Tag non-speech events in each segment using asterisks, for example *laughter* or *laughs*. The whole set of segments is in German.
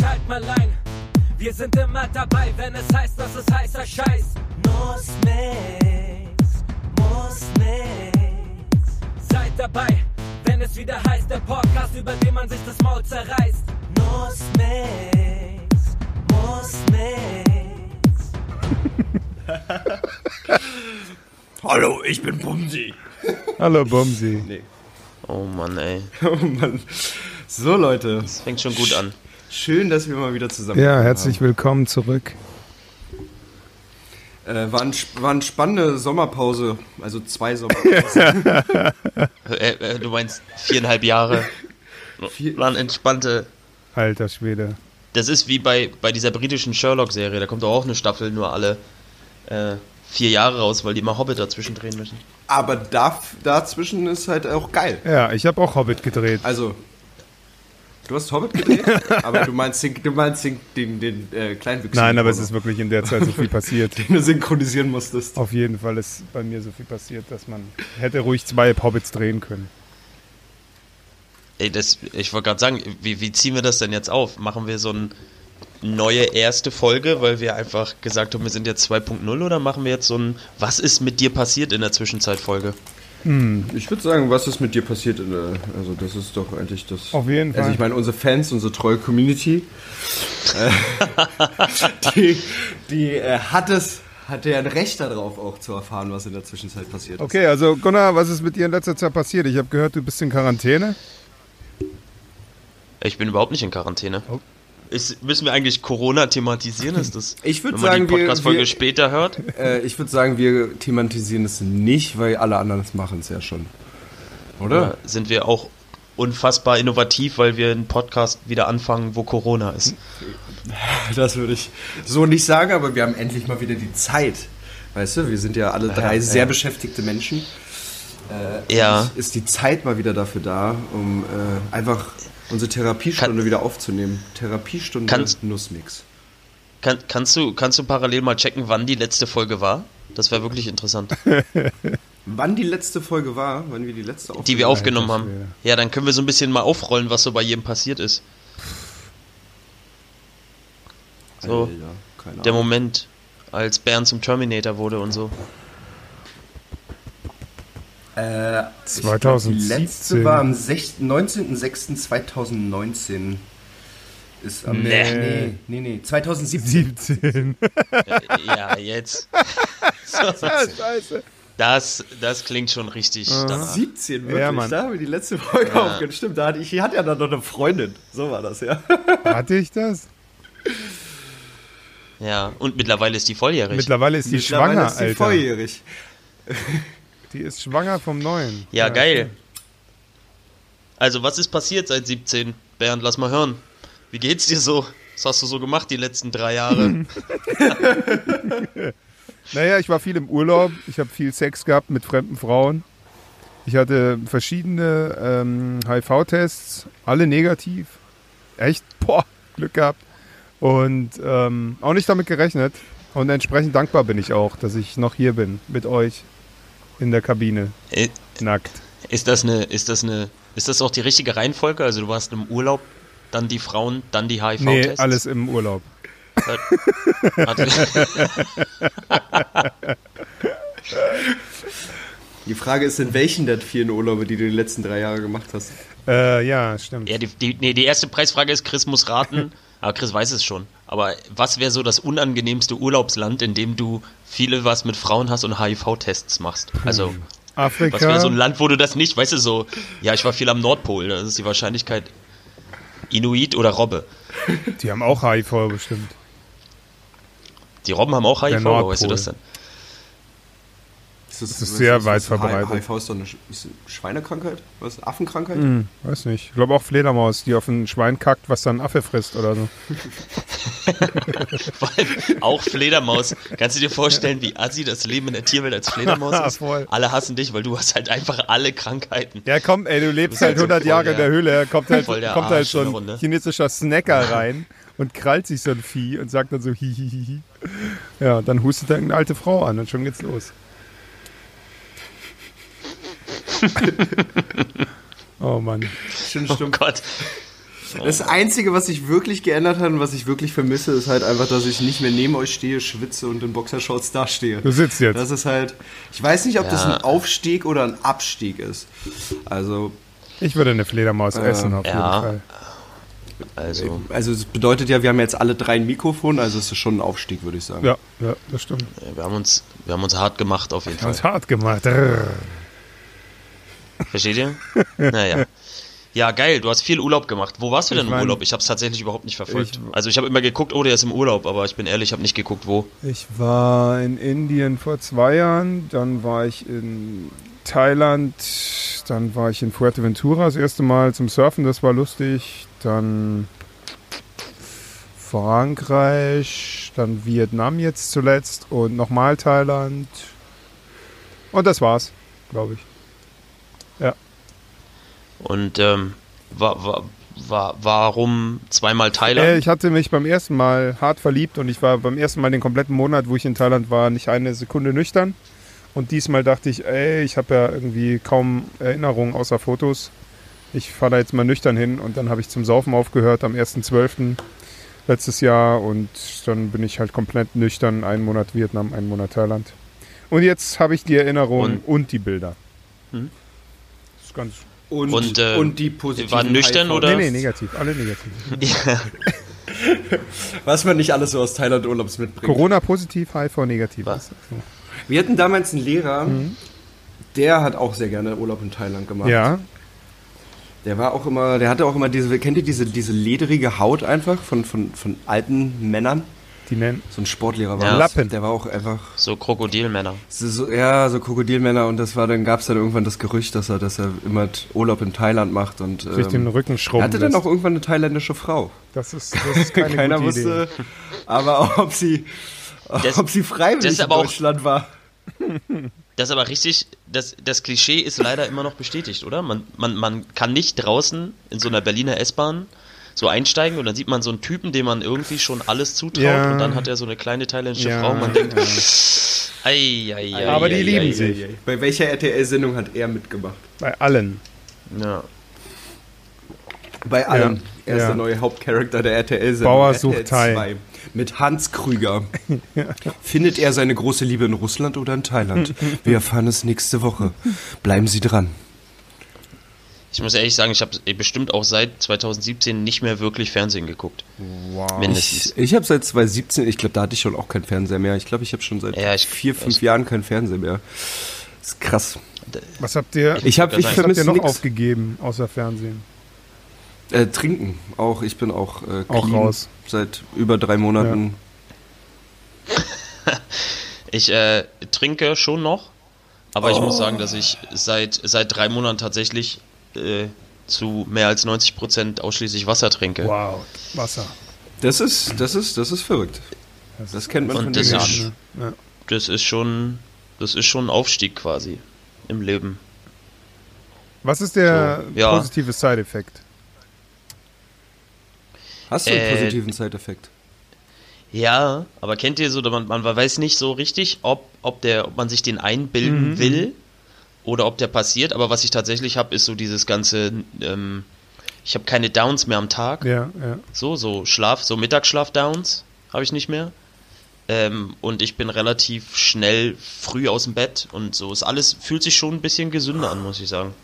schalt mal ein. Wir sind immer dabei, wenn es heißt, dass es heißer Scheiß. Muss nix, muss nix. Seid dabei, wenn es wieder heißt, der Podcast, über den man sich das Maul zerreißt. Muss nix, muss nix. *laughs* Hallo, ich bin Bumsi. Hallo Bumsi. Nee. Oh Mann, ey. *laughs* Oh Mann. So, Leute. Das fängt schon gut an. Schön, dass wir mal wieder zusammen Ja, herzlich willkommen zurück. Äh, war, ein, war eine spannende Sommerpause. Also zwei Sommerpausen. *laughs* Äh, äh, du meinst viereinhalb Jahre. Vier- Waren entspannte. Alter Schwede. Das ist wie bei, bei dieser britischen Sherlock-Serie. Da kommt doch auch eine Staffel nur alle äh, vier Jahre raus, weil die immer Hobbit dazwischen drehen müssen. Aber da, dazwischen ist halt auch geil. Ja, ich habe auch Hobbit gedreht. Also, du hast Hobbit gedreht, *laughs* aber du meinst den, du meinst den, den, den äh, Kleinwüchsigen. Nein, aber es ist wirklich in der Zeit so viel *laughs* passiert. Den du synchronisieren musstest. Auf jeden Fall ist bei mir so viel passiert, dass man hätte ruhig zwei Hobbits drehen können. Ey, das, ich wollte gerade sagen, wie, wie ziehen wir das denn jetzt auf? Machen wir so eine neue erste Folge, weil wir einfach gesagt haben, wir sind jetzt 2.0 oder machen wir jetzt so ein Was ist mit dir passiert in der Zwischenzeit Folge? Ich würde sagen, was ist mit dir passiert? In der, also, das ist doch eigentlich das. Auf jeden Fall. Also, ich meine, unsere Fans, unsere treue Community, äh, *laughs* die, die äh, hat es, hatte ja ein Recht darauf, auch zu erfahren, was in der Zwischenzeit passiert ist. Okay, also Gunnar, was ist mit dir in letzter Zeit passiert? Ich habe gehört, du bist in Quarantäne. Ich bin überhaupt nicht in Quarantäne. Oh. Ist, müssen wir eigentlich Corona thematisieren? Ist das, Ich würd wenn man sagen, die Podcast-Folge später hört? Äh, ich würde sagen, wir thematisieren es nicht, weil alle anderen es machen es ja schon. Oder? Oder sind wir auch unfassbar innovativ, weil wir einen Podcast wieder anfangen, wo Corona ist? *laughs* Das würde ich so nicht sagen, aber wir haben endlich mal wieder die Zeit. Weißt du, wir sind ja alle drei ja. sehr beschäftigte Menschen. Äh, Ja. Ist die Zeit mal wieder dafür da, um äh, einfach unsere Therapiestunde wieder aufzunehmen. Therapiestunde Kannst- Nussmix. Kann, kannst, du, kannst du parallel mal checken, wann die letzte Folge war? Das wäre wirklich interessant. *laughs* Wann die letzte Folge war, wann wir die letzte Die wir aufgenommen haben. Ja, dann können wir so ein bisschen mal aufrollen, was so bei jedem passiert ist. So, Alter, keine der. Moment, als Bern zum Terminator wurde und so. Äh, 2017. Die letzte war am 6 19.06.2019. Ist am. Nee. nee, nee, nee 2017. 17. Ja, jetzt. *laughs* So, Scheiße. das, das klingt schon richtig danach. 17, wirklich. Ja, Mann. da haben wir die letzte Folge aufgenommen. Stimmt, da hatte ich, ich hatte ja dann noch eine Freundin. So war das, ja. Hatte ich das? Ja, und mittlerweile ist die volljährig. Mittlerweile ist die Mittlerweile schwanger, ist sie Alter. volljährig. Die ist schwanger vom Neuen. Ja, geil. Also, was ist passiert seit 17? Bernd, lass mal hören. Wie geht's dir so? Was hast du so gemacht die letzten drei Jahre? *laughs* Naja, ich war viel im Urlaub. Ich habe viel Sex gehabt mit fremden Frauen. Ich hatte verschiedene ähm, HIV-Tests, alle negativ. Echt, boah, Glück gehabt. Und ähm, auch nicht damit gerechnet. Und entsprechend dankbar bin ich auch, dass ich noch hier bin mit euch in der Kabine, Äh, nackt. ist das eine, ist das eine, ist das auch die richtige Reihenfolge? Also, du warst im Urlaub, dann die Frauen, dann die Nee, HIV-Tests? alles im Urlaub. *laughs* *laughs* Die Frage ist, in welchen der vielen Urlaube, die du die letzten drei Jahre gemacht hast? Äh, ja, stimmt. Ja, die, die, nee, die erste Preisfrage ist, Chris muss raten, *laughs* aber Chris weiß es schon. Aber was wäre so das unangenehmste Urlaubsland, in dem du viele was mit Frauen hast und HIV-Tests machst? Also, Afrika. was wäre so ein Land, wo du das nicht, weißt du, so, ja, ich war viel am Nordpol, das ist die Wahrscheinlichkeit Inuit oder Robbe. Die haben auch HIV bestimmt. Die Robben haben auch HIV, Nordpol. weißt du das denn? Ist das, ist sehr weit was- verbreitet. HIV ist doch eine ist eine Schweinekrankheit? Was? Affenkrankheit? Hm, weiß nicht. Ich glaube auch Fledermaus, die auf ein Schwein kackt, was dann Affe frisst oder so. *laughs* Vor allem auch Fledermaus. Kannst du dir vorstellen, wie assi das Leben in der Tierwelt als Fledermaus ist? Voll. Alle hassen dich, weil du hast halt einfach alle Krankheiten. Ja, komm, ey, du lebst Du halt bist halt 100 so Jahre voll in der der- Höhle, kommt halt, voll der kommt halt so in ein der Runde. chinesischer Snacker *laughs* rein und krallt sich so ein Vieh und sagt dann so hihihihi. Ja, dann hustet er irgendeine alte Frau an und schon geht's los. *laughs* oh Mann. Stimmt, Oh stimmt. Gott. Das Einzige, was sich wirklich geändert hat und was ich wirklich vermisse, ist halt einfach, dass ich nicht mehr neben euch stehe, schwitze und in Boxershorts dastehe. Du sitzt jetzt. Das ist halt. Ich weiß nicht, ob das Ja. ein Aufstieg oder ein Abstieg ist. Also, Ich würde eine Fledermaus essen, auf jeden Ja. Fall. Also, also es bedeutet ja, wir haben jetzt alle drei ein Mikrofon, also es ist schon ein Aufstieg, würde ich sagen. Ja, ja, das stimmt. äh, wir haben uns, wir haben uns hart gemacht auf jeden Fall. Ganz hart gemacht. Rrr. Versteht ihr? Naja. Ja, geil, du hast viel Urlaub gemacht. Wo warst du denn Ich im mein- Urlaub? Ich habe es tatsächlich überhaupt nicht verfolgt. Ich- also ich habe immer geguckt, oh, der ist im Urlaub, aber ich bin ehrlich, ich habe nicht geguckt, wo. Ich war in Indien vor zwei Jahren, dann war ich in Thailand, dann war ich in Fuerteventura das erste Mal zum Surfen, das war lustig. Dann Frankreich, dann Vietnam jetzt zuletzt und nochmal Thailand. Und das war's, glaube ich. Und ähm, wa, wa, wa, warum zweimal Äh, Thailand? ich hatte mich beim ersten Mal hart verliebt und ich war beim ersten Mal den kompletten Monat, wo ich in Thailand war, nicht eine Sekunde nüchtern. Und diesmal dachte ich, ey, ich habe ja irgendwie kaum Erinnerungen außer Fotos. Ich fahre da jetzt mal nüchtern hin und dann habe ich zum Saufen aufgehört am 1.12. letztes Jahr und dann bin ich halt komplett nüchtern, einen Monat Vietnam, einen Monat Thailand. Und jetzt habe ich die Erinnerungen Und- und, die Bilder. Hm? Ist ganz. Und, Und, äh, und die positiven war nüchtern HIV oder- Nee, nee, negativ. Alle negativ. *laughs* Was man nicht alles so aus Thailand-Urlaubs mitbringt. Corona positiv, HIV negativ. Was? Wir hatten damals einen Lehrer, Mhm. der hat auch sehr gerne Urlaub in Thailand gemacht. Ja, Der war auch immer, der hatte auch immer diese, kennt ihr diese, diese lederige Haut einfach von, von, von alten Männern? Die nennen. So ein Sportlehrer war Ja. das. Lappen. Der war auch einfach, So Krokodilmänner. so, so, ja, so Krokodilmänner und das war, dann gab es dann irgendwann das Gerücht, dass er, dass er immer Urlaub in Thailand macht und sich den ähm, Rücken er schrubben hatte dann lässt. auch irgendwann eine thailändische Frau. Das ist, das ist *laughs* keine Keiner gute wusste, Idee. aber auch, ob sie, Das- ob sie freiwillig das ist in aber auch- Deutschland war. *laughs* Das ist aber richtig, das, das Klischee ist leider immer noch bestätigt, oder? Man, man, man kann nicht draußen in so einer Berliner S-Bahn so einsteigen und dann sieht man so einen Typen, dem man irgendwie schon alles zutraut Ja. und dann hat er so eine kleine thailändische Ja, Frau und man denkt, ja. ei, ei, ei, Aber die ei, lieben ei, sich. Bei welcher RTL-Sendung hat er mitgemacht? Bei allen. Ja. Bei allen. Er ist ja. der neue Hauptcharakter der RTL-Sendung. Bauer sucht Thai. 2. Mit Hans Krüger. *laughs* Findet er seine große Liebe in Russland oder in Thailand? Wir erfahren es nächste Woche. Bleiben Sie dran. Ich muss ehrlich sagen, ich habe bestimmt auch seit 2017 nicht mehr wirklich Fernsehen geguckt. Wow. Mindestens. Ich, ich habe seit 2017, ich glaube, da hatte ich schon auch keinen Fernseher mehr. Ich glaube, ich habe schon seit Ja, ich- vier, fünf Jahren keinen Fernseher mehr. Das ist krass. Was habt ihr, Ich habe ich Was was habt ihr vermisse noch nichts. aufgegeben außer Fernsehen? Äh, trinken auch. Ich bin auch, äh, Auch raus. seit über drei Monaten. *laughs* Ich äh, trinke schon noch, aber ich muss sagen, dass ich seit, seit drei Monaten tatsächlich äh, zu mehr als 90 Prozent ausschließlich Wasser trinke. Wow, Wasser. Das ist, das ist, das ist verrückt. Das kennt man Und von das den ist- Jahren. Ja. Das ist schon, das ist schon ein Aufstieg quasi im Leben. Was ist der So, ja. positive Side-Effekt? Hast du einen Äh, positiven Side-Effekt? Ja, aber kennt ihr so, man, man weiß nicht so richtig, ob, ob, der, ob man sich den einbilden Mhm. will oder ob der passiert. Aber was ich tatsächlich habe, ist so dieses ganze, ähm, ich habe keine Downs mehr am Tag. Ja, ja. So, so Schlaf, so Mittagsschlaf-Downs habe ich nicht mehr. Ähm, und ich bin relativ schnell früh aus dem Bett und so ist alles, fühlt sich schon ein bisschen gesünder an, muss ich sagen.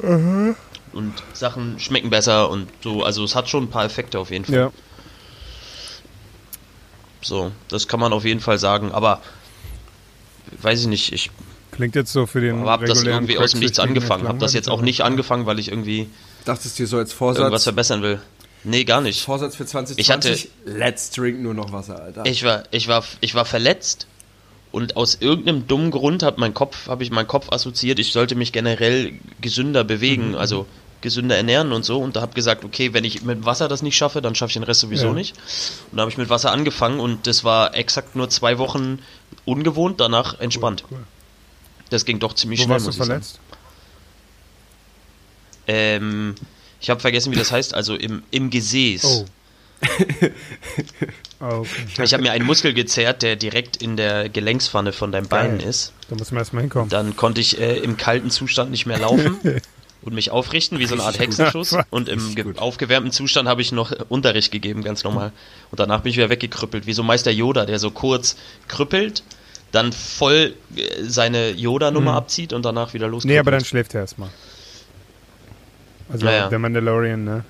Und Sachen schmecken besser und so, also es hat schon ein paar Effekte auf jeden Fall. ja. So, das kann man auf jeden Fall sagen, aber weiß ich nicht, ich Klingt jetzt so für den habe das regulären irgendwie aus dem Nichts angefangen, habe das jetzt auch nicht angefangen, weil ich irgendwie Dachtest du dir so als irgendwas Vorsatz, verbessern will. Nee, gar nicht. Vorsatz für 2020? Ich hatte- Let's drink nur noch Wasser, Alter. Ich war, ich war, ich war verletzt und aus irgendeinem dummen Grund hat mein Kopf, habe ich meinen Kopf assoziiert, ich sollte mich generell gesünder bewegen, Mhm. also gesünder ernähren und so. Und da habe gesagt, okay, wenn ich mit Wasser das nicht schaffe, dann schaffe ich den Rest sowieso Ja. nicht. Und da habe ich mit Wasser angefangen und das war exakt nur zwei Wochen ungewohnt, danach entspannt. Cool. Das ging doch ziemlich Wo schnell, warst du muss ich verletzt? Ähm, ich habe vergessen, wie das heißt, also im, im Gesäß. Oh. *laughs* Ah, okay. Ich habe mir einen Muskel gezerrt, der direkt in der Gelenkspanne von deinem Bein Geil. ist. Da muss man erstmal hinkommen. Dann konnte ich äh, im kalten Zustand nicht mehr laufen. *laughs* und mich aufrichten, wie so eine Art Hexenschuss. Und im ge- aufgewärmten Zustand habe ich noch Unterricht gegeben, ganz normal. Und danach bin ich wieder weggekrüppelt, wie so Meister Yoda, der so kurz krüppelt, dann voll äh, seine Yoda-Nummer abzieht und danach wieder loskrüppelt. Nee, aber dann schläft er erstmal. Also Ja, ja. der Mandalorian, ne?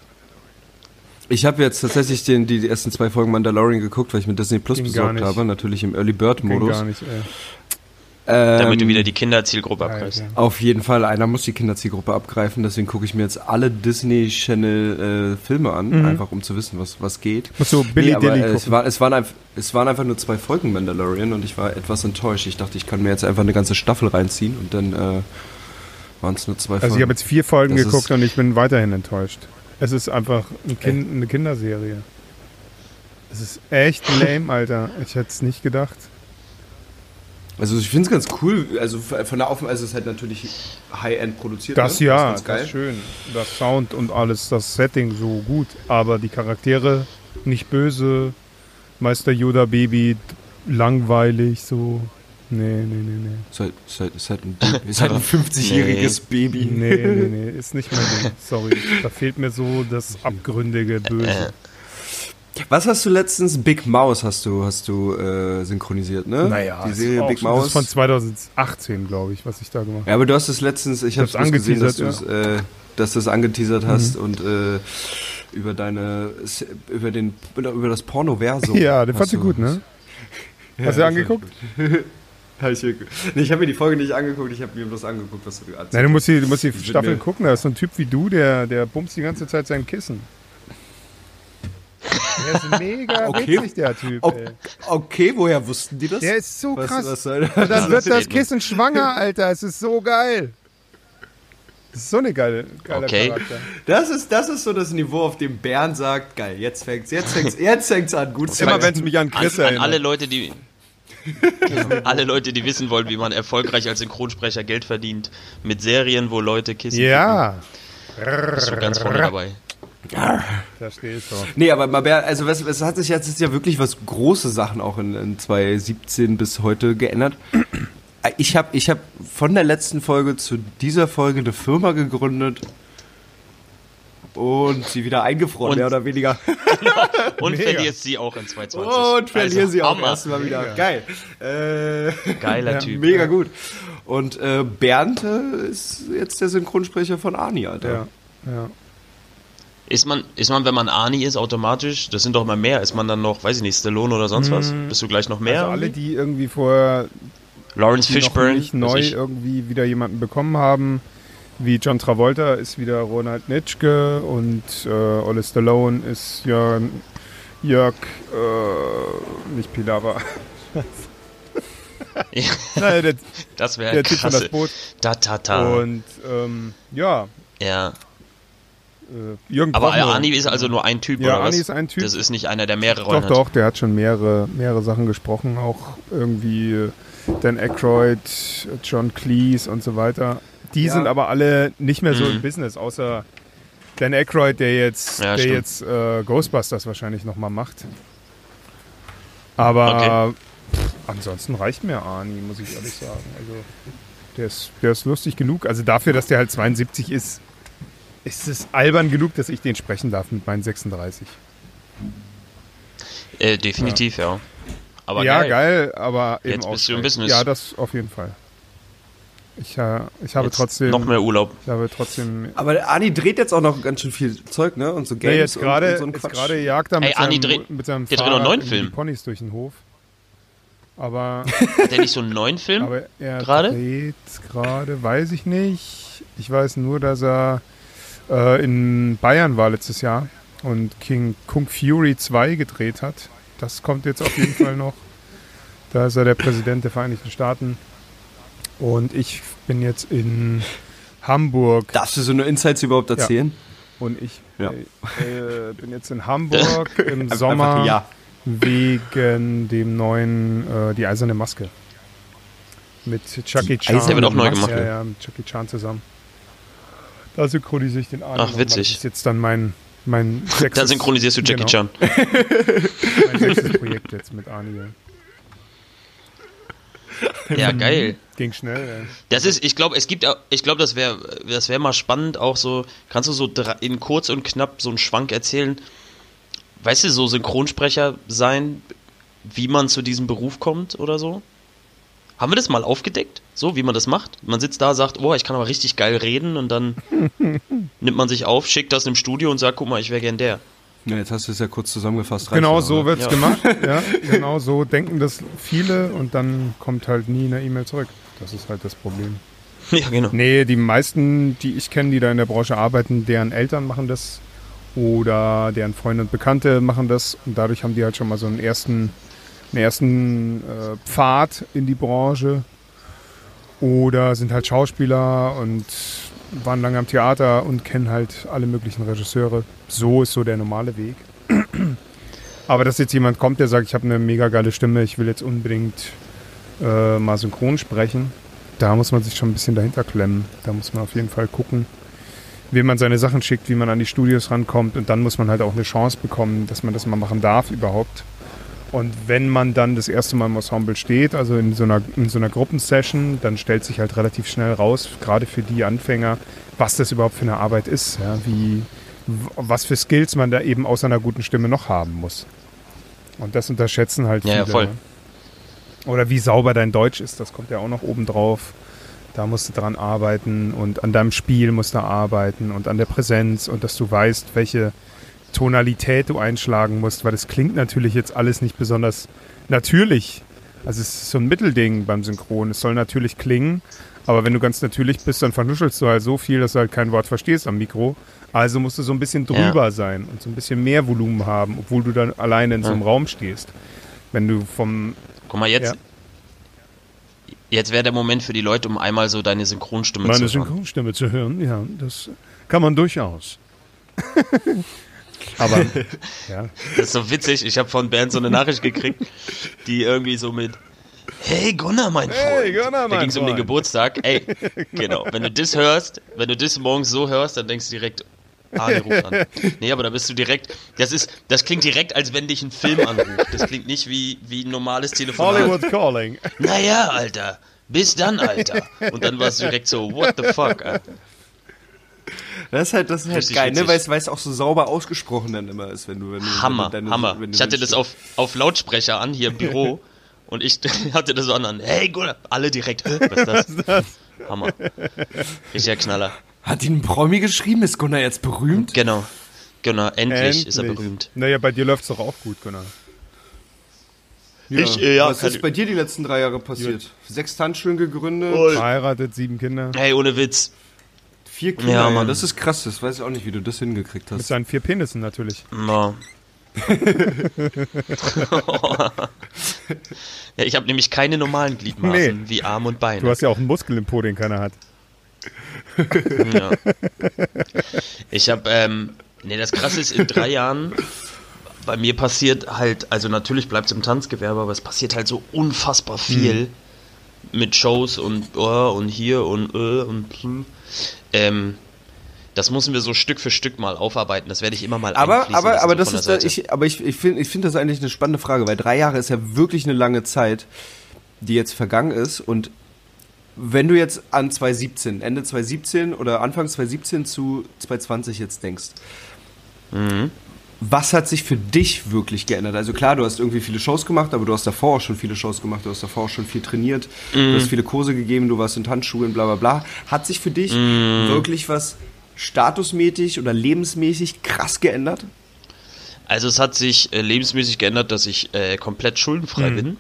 Ich habe jetzt tatsächlich den, die, die ersten zwei Folgen Mandalorian geguckt, weil ich mit Disney Plus Ging besorgt habe, natürlich im Early Bird Ging Modus. gar nicht, ey. Damit du Ähm, wieder die Kinderzielgruppe abgreifst. ja. Auf jeden Fall, einer muss die Kinderzielgruppe abgreifen, deswegen gucke ich mir jetzt alle Disney Channel äh, Filme an, Mhm. einfach um zu wissen, was, was geht. Musst du Billy Nee, aber, Dilly äh, es, war, es, waren einfach, es waren einfach nur zwei Folgen Mandalorian und ich war etwas enttäuscht. Ich dachte, ich kann mir jetzt einfach eine ganze Staffel reinziehen und dann äh, waren es nur zwei Also ich Folgen. habe jetzt vier Folgen Das geguckt und ich bin weiterhin enttäuscht. Es ist einfach ein kind, eine Kinderserie. Es ist echt lame, Alter. Ich hätte es nicht gedacht. Also ich finde es ganz cool, also von der Aufnahme, also es ist halt natürlich High-End produziert. Das ne? ja, ist das ganz ist schön. Das Sound und alles, das Setting so gut. Aber die Charaktere nicht böse. Meister Yoda Baby langweilig, so. Nee, nee, nee, nee. Ist halt, ist halt, ist halt ein, ist halt ein *laughs* 50-jähriges Baby. Nee, nee, nee, ist nicht mein Ding. Sorry. Da fehlt mir so das abgründige Böse. Was hast du letztens? Big Mouse hast du, hast du äh, synchronisiert, ne? die ist Serie Big schon- Das Mouse. ist von 2018, glaube ich, was ich da gemacht habe. ja, aber du hast es letztens, ich habe hab's es gesehen, dass du äh, dass du es angeteasert hast Mhm. und äh, über deine, über den, über das Pornoversum. *laughs* Ja, den hast fandst du gut, ne? Ja, *laughs* Hast du angeguckt? *laughs* Hab ich, nee, ich habe mir die Folge nicht angeguckt, ich habe mir bloß angeguckt, was du erzählt Nein, du musst die, du musst die Staffel gucken. Da ist so ein Typ wie du, der, der bumst die ganze Zeit sein Kissen. Der ist mega Okay. witzig, der Typ. Ey. Okay, woher wussten die das? Der ist so was, krass. was soll Und dann wird das geht Kissen schwanger, Alter. Es ist so geil. Das ist so eine geile, geile Okay. Charakter. Das ist, das ist so das Niveau, auf dem Bernd sagt, geil, jetzt fängt's, jetzt fängt's, jetzt fängt's an, gut zu Immer wenn es mich an An, Chris an erinnert. alle Leute, die *laughs* alle Leute, die wissen wollen, wie man erfolgreich als Synchronsprecher Geld verdient mit Serien, wo Leute Kissen ja, ficken, bist du ganz vorne dabei. Da stehst du. Nee, aber mal Bernd, also was, es hat sich jetzt ist ja wirklich was große Sachen auch in, in 2017 bis heute geändert. Ich habe ich hab von der letzten Folge zu dieser Folge eine Firma gegründet und sie wieder eingefroren, Und- mehr oder weniger. *laughs* Und Mega. verlierst sie auch in 2020. Und verlieren Also, sie auch Hammer. erstmal wieder. Mega. Geil. Äh, Geiler Ja, Typ. mega gut. Und äh, Bernd äh, ist jetzt der Synchronsprecher von Arnie, Alter. Ja, ja. Ist man, ist man, wenn man Arnie ist, automatisch, das sind doch mal mehr, ist man dann noch, weiß ich nicht, Stallone oder sonst was? Bist du gleich noch mehr? Also alle, die irgendwie vorher Lawrence Fishburne, neu irgendwie wieder jemanden bekommen haben, wie John Travolta ist wieder Ronald Nitschke und äh, Ole Stallone ist ja Jörg, äh, nicht Pilawa. *laughs* Ja, *laughs* Nein, der, das wäre der Typ von krass. das Boot. Da, ta, ta. Und ähm, ja, Ja. Äh, Jürgen Aber Prochnow. Arnie ist also nur ein Typ, Ja, oder was? Arnie ist ein Typ. Das ist nicht einer, der mehrere Doch, Rollen hat. doch, der hat schon mehrere, mehrere Sachen gesprochen, auch irgendwie äh, Dan Aykroyd, John Cleese und so weiter. Die Ja. sind aber alle nicht mehr so Mhm. im Business, außer Dan Aykroyd, der jetzt, Ja, der stimmt. jetzt äh, Ghostbusters wahrscheinlich nochmal macht. Aber pff, ansonsten reicht mir Arnie, muss ich ehrlich sagen. Also der ist, der ist lustig genug. Also dafür, dass der halt 72 ist, ist es albern genug, dass ich den sprechen darf mit meinen 36. Äh, definitiv, ja. Aber ja, geil. geil, aber eben Jetzt auch bist du im. Business. Ja, das auf jeden Fall. Ich, äh, ich habe Jetzt trotzdem, Noch mehr Urlaub. ich habe trotzdem. Aber der Arnie dreht jetzt auch noch ganz schön viel Zeug, ne? Und so Ja, Games jetzt und, gerade, und so jetzt gerade jagt er mit Ey, seinem, dreht- mit seinem der dreht noch neuen Film. Ponys durch den Hof. Aber, *laughs* Hat der nicht so einen neuen Film? aber er Gerade? dreht gerade, weiß ich nicht. Ich weiß nur, dass er äh, in Bayern war letztes Jahr und King Kung Fury 2 gedreht hat. Das kommt jetzt auf jeden *laughs* Fall noch. Da ist er der Präsident der Vereinigten Staaten. Und ich bin jetzt in Hamburg Darfst du so eine Insights überhaupt erzählen? und ich Ja. äh, äh, bin jetzt in Hamburg *laughs* im Sommer ja. wegen dem neuen äh, Die Eiserne Maske. Mit Chucky Chan. Eiserne Der wird auch neu gemacht. Ja, ja, mit Chucky Chan zusammen. Da synchronisiere ich den Arnie Ach, witzig. Das ist jetzt dann mein, mein *laughs* sechstes, Dann synchronisierst du Jackie genau, Chan. *laughs* mein sechstes Projekt jetzt mit Arnie. Ja, geil. Ging schnell, ey. Das ist, ich glaube, es gibt, ich glaube, das wäre, das wäre mal spannend, auch so, kannst du so in kurz und knapp so einen Schwank erzählen, weißt du, so Synchronsprecher sein, wie man zu diesem Beruf kommt oder so? Haben wir das mal aufgedeckt, so wie man das macht? Man sitzt da, sagt, oh, ich kann aber richtig geil reden und dann *laughs* nimmt man sich auf, schickt das im Studio und sagt, guck mal, ich wäre gern der. Ja, jetzt hast du es ja kurz zusammengefasst. Genau so aber- wird's Ja. gemacht. *laughs* Ja, genau so denken das viele und dann kommt halt nie eine E-Mail zurück. Das ist halt das Problem. *laughs* Ja, genau. Nee, die meisten, die ich kenne, die da in der Branche arbeiten, deren Eltern machen das oder deren Freunde und Bekannte machen das und dadurch haben die halt schon mal so einen ersten, einen ersten äh, Pfad in die Branche oder sind halt Schauspieler und waren lange am Theater und kennen halt alle möglichen Regisseure. So ist so der normale Weg. *clears throat* Aber dass jetzt jemand kommt, der sagt, ich habe eine mega geile Stimme, ich will jetzt unbedingt äh, mal synchron sprechen, da muss man sich schon ein bisschen dahinter klemmen. Da muss man auf jeden Fall gucken, wie man seine Sachen schickt, wie man an die Studios rankommt. Und dann muss man halt auch eine Chance bekommen, dass man das mal machen darf überhaupt. Und wenn man dann das erste Mal im Ensemble steht, also in so einer, in so einer Gruppensession, dann stellt sich halt relativ schnell raus, gerade für die Anfänger, was das überhaupt für eine Arbeit ist. Ja, wie, was für Skills man da eben außer einer guten Stimme noch haben muss. Und das unterschätzen halt Ja, viele. ja, voll. Oder wie sauber dein Deutsch ist, das kommt ja auch noch oben drauf. Da musst du dran arbeiten und an deinem Spiel musst du arbeiten und an der Präsenz und dass du weißt, welche Tonalität du einschlagen musst, weil das klingt natürlich jetzt alles nicht besonders natürlich. Also es ist so ein Mittelding beim Synchron. Es soll natürlich klingen, aber wenn du ganz natürlich bist, dann vernuschelst du halt so viel, dass du halt kein Wort verstehst am Mikro. Also musst du so ein bisschen Ja. drüber sein und so ein bisschen mehr Volumen haben, obwohl du dann alleine in so einem Raum stehst. Wenn du vom Guck mal, jetzt, Ja. jetzt wäre der Moment für die Leute, um einmal so deine Synchronstimme meine zu hören. Synchronstimme zu hören, ja, das kann man durchaus. *laughs* Aber *laughs* ja, Das ist so witzig. Ich habe von Bernd so eine Nachricht gekriegt, die irgendwie so mit Hey Gunnar, mein Freund. Hey, Gunnar, da mein ging es um den. Geburtstag. Ey, *laughs* genau. Wenn du das hörst, wenn du das morgens so hörst, dann denkst du direkt, ah, der ruft an. *laughs* Nee, aber da bist du direkt, das ist, das klingt direkt, als wenn dich ein Film anruft. Das klingt nicht wie, wie ein normales Telefonat. Hollywood Calling. Naja, Alter. Bis dann, Alter. Und dann war es direkt so, what the fuck, Alter. Das ist halt, das ist halt Richtig geil, ne? weil es- weil es auch so sauber ausgesprochen dann immer ist, wenn du, wenn du Hammer, wenn du deine- Hammer. wenn du Ich hatte das auf, auf Lautsprecher an, hier im *laughs* Büro. und ich *laughs* hatte das so an, an. Hey, Gunnar. Alle direkt. Hä, Was ist das? *laughs* Hammer. Richtiger Knaller. Hat ihn ein Promi geschrieben? Ist Gunnar jetzt berühmt? Genau. Genau, endlich, ist er Endlich. berühmt. Naja, bei dir läuft's doch auch gut, Gunnar. Ja. Ich, äh, ja, Was ist bei dir die letzten drei Jahre passiert? Sechs Tanzschulen gegründet, Verheiratet, sieben Kinder. Hey, ohne Witz. Vier Kinder. Ja, Mann. Das ist krass, das weiß ich auch nicht, wie du das hingekriegt Mit hast. seinen vier Penissen natürlich. Ja. *laughs* ja, ich habe nämlich keine normalen Gliedmaßen Nee. wie Arm und Beine. Du hast ja auch einen Muskel im Po, den keiner hat. Ja. Ich habe, ähm, nee, das Krasse ist, in drei Jahren, bei mir passiert halt, also natürlich bleibt es im Tanzgewerbe, aber es passiert halt so unfassbar viel mit Shows und oh, und hier und äh, und hm. ähm, das müssen wir so Stück für Stück mal aufarbeiten. Das werde ich immer mal Aber, aber, aber das ist, ich, aber ich, ich finde, ich finde das eigentlich eine spannende Frage, weil drei Jahre ist ja wirklich eine lange Zeit, die jetzt vergangen ist und wenn du jetzt an 2017, Ende 2017 oder Anfang 2017 zu 2020 jetzt denkst, Mhm. Was hat sich für dich wirklich geändert? Also klar, du hast irgendwie viele Shows gemacht, aber du hast davor auch schon viele Shows gemacht, du hast davor auch schon viel trainiert, Mhm. du hast viele Kurse gegeben, du warst in Tanzschulen, bla bla bla. Hat sich für dich Mhm. wirklich was statusmäßig oder lebensmäßig krass geändert? Also es hat sich äh, lebensmäßig geändert, dass ich äh, komplett schuldenfrei Mhm. bin.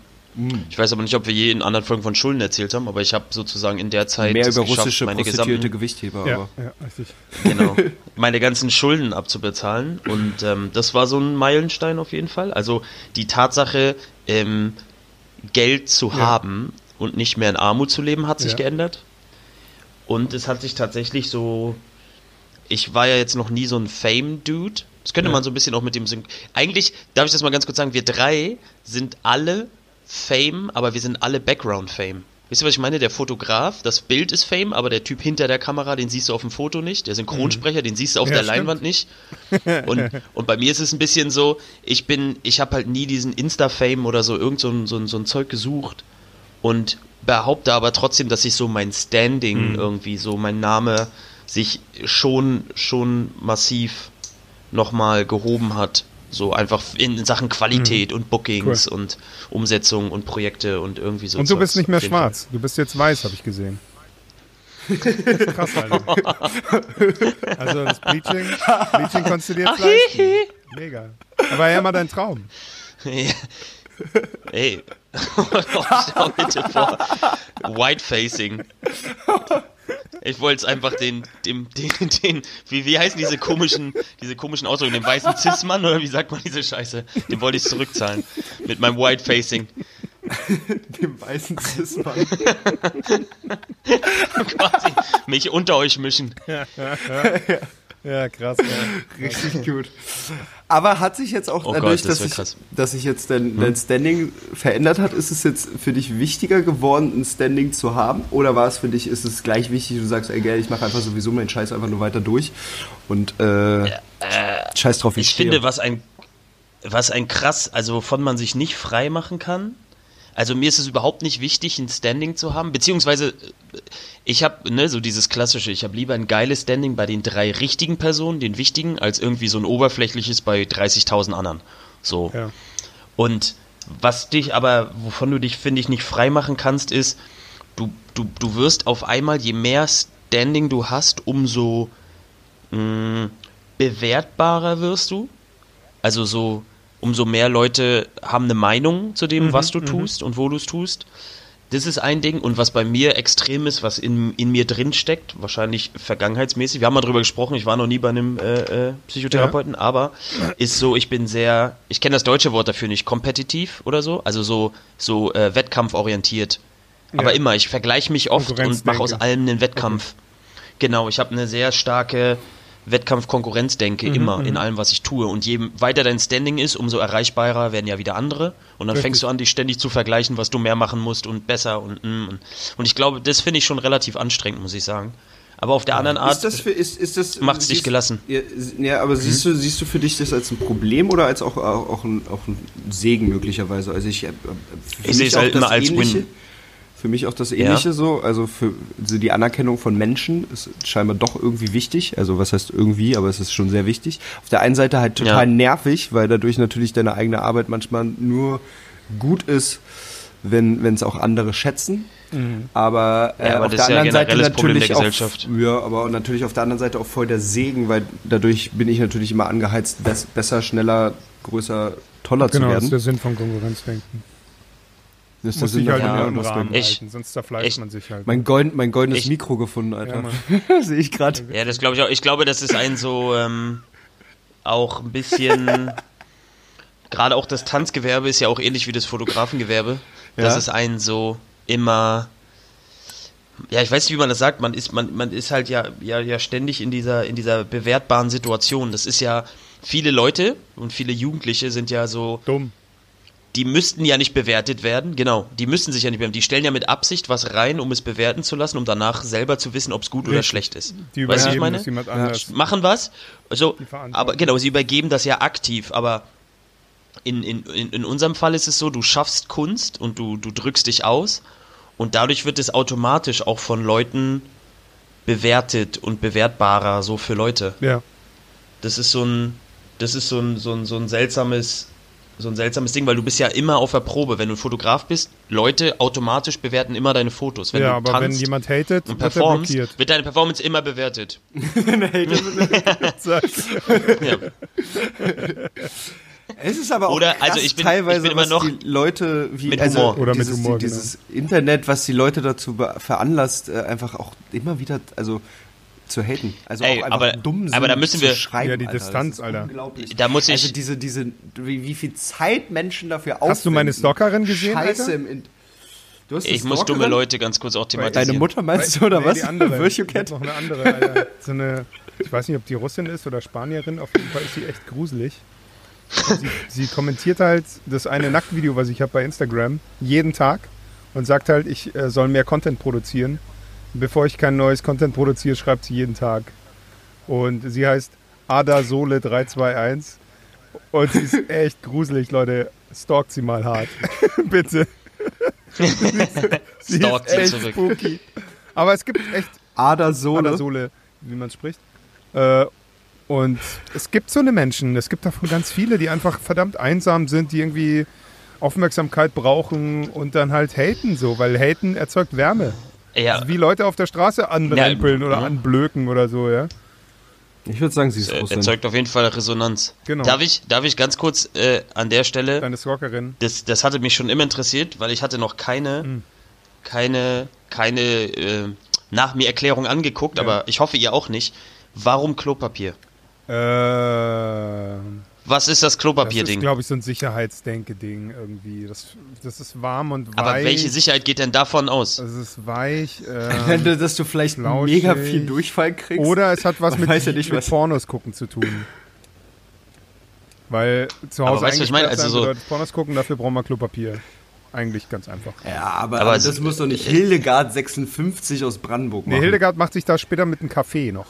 Ich weiß aber nicht, ob wir je in anderen Folgen von Schulden erzählt haben, aber ich habe sozusagen in der Zeit Mehr über geschafft, russische meine gesamten, Gewichtheber, Ja, aber. ja, richtig. genau, *laughs* meine ganzen Schulden abzubezahlen. Und ähm, das war so ein Meilenstein auf jeden Fall. Also die Tatsache, ähm, Geld zu haben und nicht mehr in Armut zu leben, hat sich Ja. geändert. Und es hat sich tatsächlich so. Ich war ja jetzt noch nie so ein Fame-Dude. Das könnte man so ein bisschen auch mit dem Syn Eigentlich, darf ich das mal ganz kurz sagen, wir drei sind alle Fame, aber wir sind alle Background-Fame. Wisst ihr, was ich meine? Der Fotograf, das Bild ist Fame, aber der Typ hinter der Kamera, den siehst du auf dem Foto nicht. Der Synchronsprecher, den siehst du auf Ja, der stimmt. Leinwand nicht. *laughs* Und, und bei mir ist es ein bisschen so, ich bin, ich habe halt nie diesen Insta-Fame oder so irgend so ein, so, ein, so ein Zeug gesucht. Und behaupte aber trotzdem, dass sich so mein Standing irgendwie, so mein Name sich schon, schon massiv nochmal gehoben hat. So einfach in Sachen Qualität und Bookings und Umsetzung und Projekte und irgendwie so. Und du Zeugs. bist nicht mehr schwarz. Du bist jetzt weiß, habe ich gesehen. *laughs* Krass, Alter. *laughs* Also das Bleaching, Bleaching konntest du dir jetzt leisten. Mega. Aber ja mal dein Traum. *laughs* Ja. Ey, schau bitte vor. Whitefacing. Ich wollte es einfach den, dem, den, den, wie, wie heißen diese komischen, diese komischen Ausdrücke, den weißen Cis-Mann oder wie sagt man diese Scheiße? Den wollte ich zurückzahlen. Mit meinem Whitefacing. Dem weißen Cis-Mann. Quasi mich unter euch mischen. Ja, krass. Ja. Richtig gut. Aber hat sich jetzt auch Oh dadurch, Gott, das dass, krass. dass sich jetzt dein, dein Standing verändert hat, ist es jetzt für dich wichtiger geworden, ein Standing zu haben? Oder war es für dich, ist es gleich wichtig, du sagst, ey, gell, ich mache einfach sowieso meinen Scheiß einfach nur weiter durch und äh, scheiß drauf, wie Ich stehe. finde, was ein, was ein krass, also wovon man sich nicht frei machen kann. Also mir ist es überhaupt nicht wichtig, ein Standing zu haben, beziehungsweise äh, ich habe ne, so dieses klassische, ich habe lieber ein geiles Standing bei den drei richtigen Personen, den wichtigen, als irgendwie so ein oberflächliches bei 30.000 anderen. So. Ja. Und was dich aber, wovon du dich, finde ich, nicht frei machen kannst, ist, du, du, du wirst auf einmal, je mehr Standing du hast, umso mh, bewertbarer wirst du. Also so, umso mehr Leute haben eine Meinung zu dem, was du tust und wo du es tust. Das ist ein Ding. Und was bei mir extrem ist, was in, in mir drin steckt, wahrscheinlich vergangenheitsmäßig, wir haben mal drüber gesprochen, ich war noch nie bei einem äh, äh, Psychotherapeuten, aber ist so, ich bin sehr, ich kenne das deutsche Wort dafür nicht, kompetitiv oder so, also so, so äh, wettkampforientiert. Aber Ja. immer, ich vergleiche mich oft und mache aus allem einen Wettkampf. Genau, ich habe eine sehr starke Wettkampf-Konkurrenzdenke immer in allem, was ich tue. Und je weiter dein Standing ist, umso erreichbarer werden ja wieder andere. Und dann Richtig. fängst du an, dich ständig zu vergleichen, was du mehr machen musst und besser und mm, und, und ich glaube, das finde ich schon relativ anstrengend, muss ich sagen. Aber auf der anderen Art, das, Macht's dich gelassen. Ja, ja aber siehst du, siehst du für dich das als ein Problem oder als auch, auch, auch, ein, auch ein Segen möglicherweise? Also ich, äh, für Ich sehe es halt immer als Ähnliche- Win. Für mich auch das Ähnliche Ja. so. Also für so die Anerkennung von Menschen ist scheinbar doch irgendwie wichtig. Also was heißt irgendwie, aber es ist schon sehr wichtig. Auf der einen Seite halt total Ja. nervig, weil dadurch natürlich deine eigene Arbeit manchmal nur gut ist, wenn wenn es auch andere schätzen. Aber, äh, Ja, aber auf das der ist ja anderen Seite Problem der natürlich auch, ja, aber natürlich auf der anderen Seite auch voll der Segen, weil dadurch bin ich natürlich immer angeheizt, bess besser, schneller, größer, toller Genau, zu das ist werden. der Sinn von Konkurrenzdenken. Das Muss sich halt in ja, einem was Rahmen mein, Ich- halten, sonst zerfleischt ich- man sich halt. mein, Gold, mein goldenes Ich- Mikro gefunden, Alter. Ja, *laughs* Sehe ich gerade. ja, das glaube ich auch. Ich glaube, das ist ein so ähm, auch ein bisschen. *laughs* Gerade auch das Tanzgewerbe ist ja auch ähnlich wie das Fotografengewerbe. Das Ja. ist ein so immer. Ja, ich weiß nicht, wie man das sagt. Man ist, man, man ist halt ja, ja, ja ständig in dieser, in dieser bewertbaren Situation. Das ist ja, viele Leute und viele Jugendliche sind ja so, Dumm. Die müssten ja nicht bewertet werden, genau, die müssen sich ja nicht bewerten. Die stellen ja mit Absicht was rein, um es bewerten zu lassen, um danach selber zu wissen, ob es gut oder Richtig. schlecht ist. Die weißt du, was ich meine? anders. Machen was, also, aber genau, sie übergeben das ja aktiv, aber in, in, in, in unserem Fall ist es so, du schaffst Kunst und du, du drückst dich aus und dadurch wird es automatisch auch von Leuten bewertet und bewertbarer so für Leute. Ja. Das ist so ein, das ist so ein, so ein, so ein seltsames, so ein seltsames Ding, weil du bist ja immer auf der Probe. Wenn du ein Fotograf bist, Leute automatisch bewerten immer deine Fotos. Wenn ja, du aber tanzt wenn jemand hatet, und wird er blockiert. wird deine Performance immer bewertet. *laughs* *laughs* Ja. Es ist aber auch Oder, krass, also ich bin- teilweise, ich bin immer was noch die Leute, wie, mit also Humor. Oder mit dieses, Humor, die, dieses Internet, was die Leute dazu veranlasst, äh, einfach auch immer wieder, also zu haten. Also Ey, auch einfach aber- dumm sind aber da müssen zu wir- schreiben, Ja, die Alter. Distanz, Alter. Da muss ich- also diese, diese, wie, wie viel Zeit Menschen dafür aufwenden. Hast du meine Stalkerin gesehen, Scheiße Alter? im In du hast Ich muss dumme Leute ganz kurz auch thematisieren. Deine Mutter meinst du, oder Nee, was? *laughs* Die andere. Virtue Cat? noch eine andere, Alter. So eine, ich weiß nicht, ob die Russin ist oder Spanierin, auf jeden Fall ist sie echt gruselig. Sie, sie kommentiert halt das eine Nacktvideo, was ich habe bei Instagram, jeden Tag und sagt halt, ich äh, soll mehr Content produzieren. Bevor ich kein neues Content produziere, schreibt sie jeden Tag. Und sie heißt Ada Sole 321 und sie ist *laughs* echt gruselig, Leute. Stalkt sie mal hart. *laughs* Bitte. *laughs* Sie Stalkt ist sie echt zurück. spooky. Aber es gibt echt Adersohle. Adersohle, wie man spricht. Äh, und es gibt so eine Menschen, es gibt davon ganz viele, die einfach verdammt einsam sind, die irgendwie Aufmerksamkeit brauchen und dann halt haten so, weil haten erzeugt Wärme. Ja, Wie Leute auf der Straße anrempeln Ja, oder ja. anblöken oder so, ja. Ich würde sagen, sie ist äh, Russin. erzeugt auf jeden Fall Resonanz. Genau. Darf ich, darf ich ganz kurz äh, an der Stelle Deine Stalkerin. das, das hatte mich schon immer interessiert, weil ich hatte noch keine, Hm. keine, keine äh, nach mir Erklärung angeguckt, Ja. aber ich hoffe ihr auch nicht. Warum Klopapier? Äh, Was ist das das ist, Klopapier-Ding? glaube ich, so ein Sicherheitsdenke-Ding irgendwie. Das, das ist warm und weich. Aber welche Sicherheit geht denn davon aus? Es ist weich. *laughs* Ähm, dass du vielleicht flauschig. mega viel Durchfall kriegst. oder es hat was Man mit, weiß ja nicht, mit was- Pornos gucken zu tun. Weil zu Aber Hause weißt du, was ich meine? Also so- Pornos gucken, dafür brauchen wir Klopapier. Eigentlich ganz einfach. ja, aber, Aber es- das muss doch nicht Hildegard 56 aus Brandenburg machen. Nee, Hildegard macht sich da später mit einem Kaffee noch.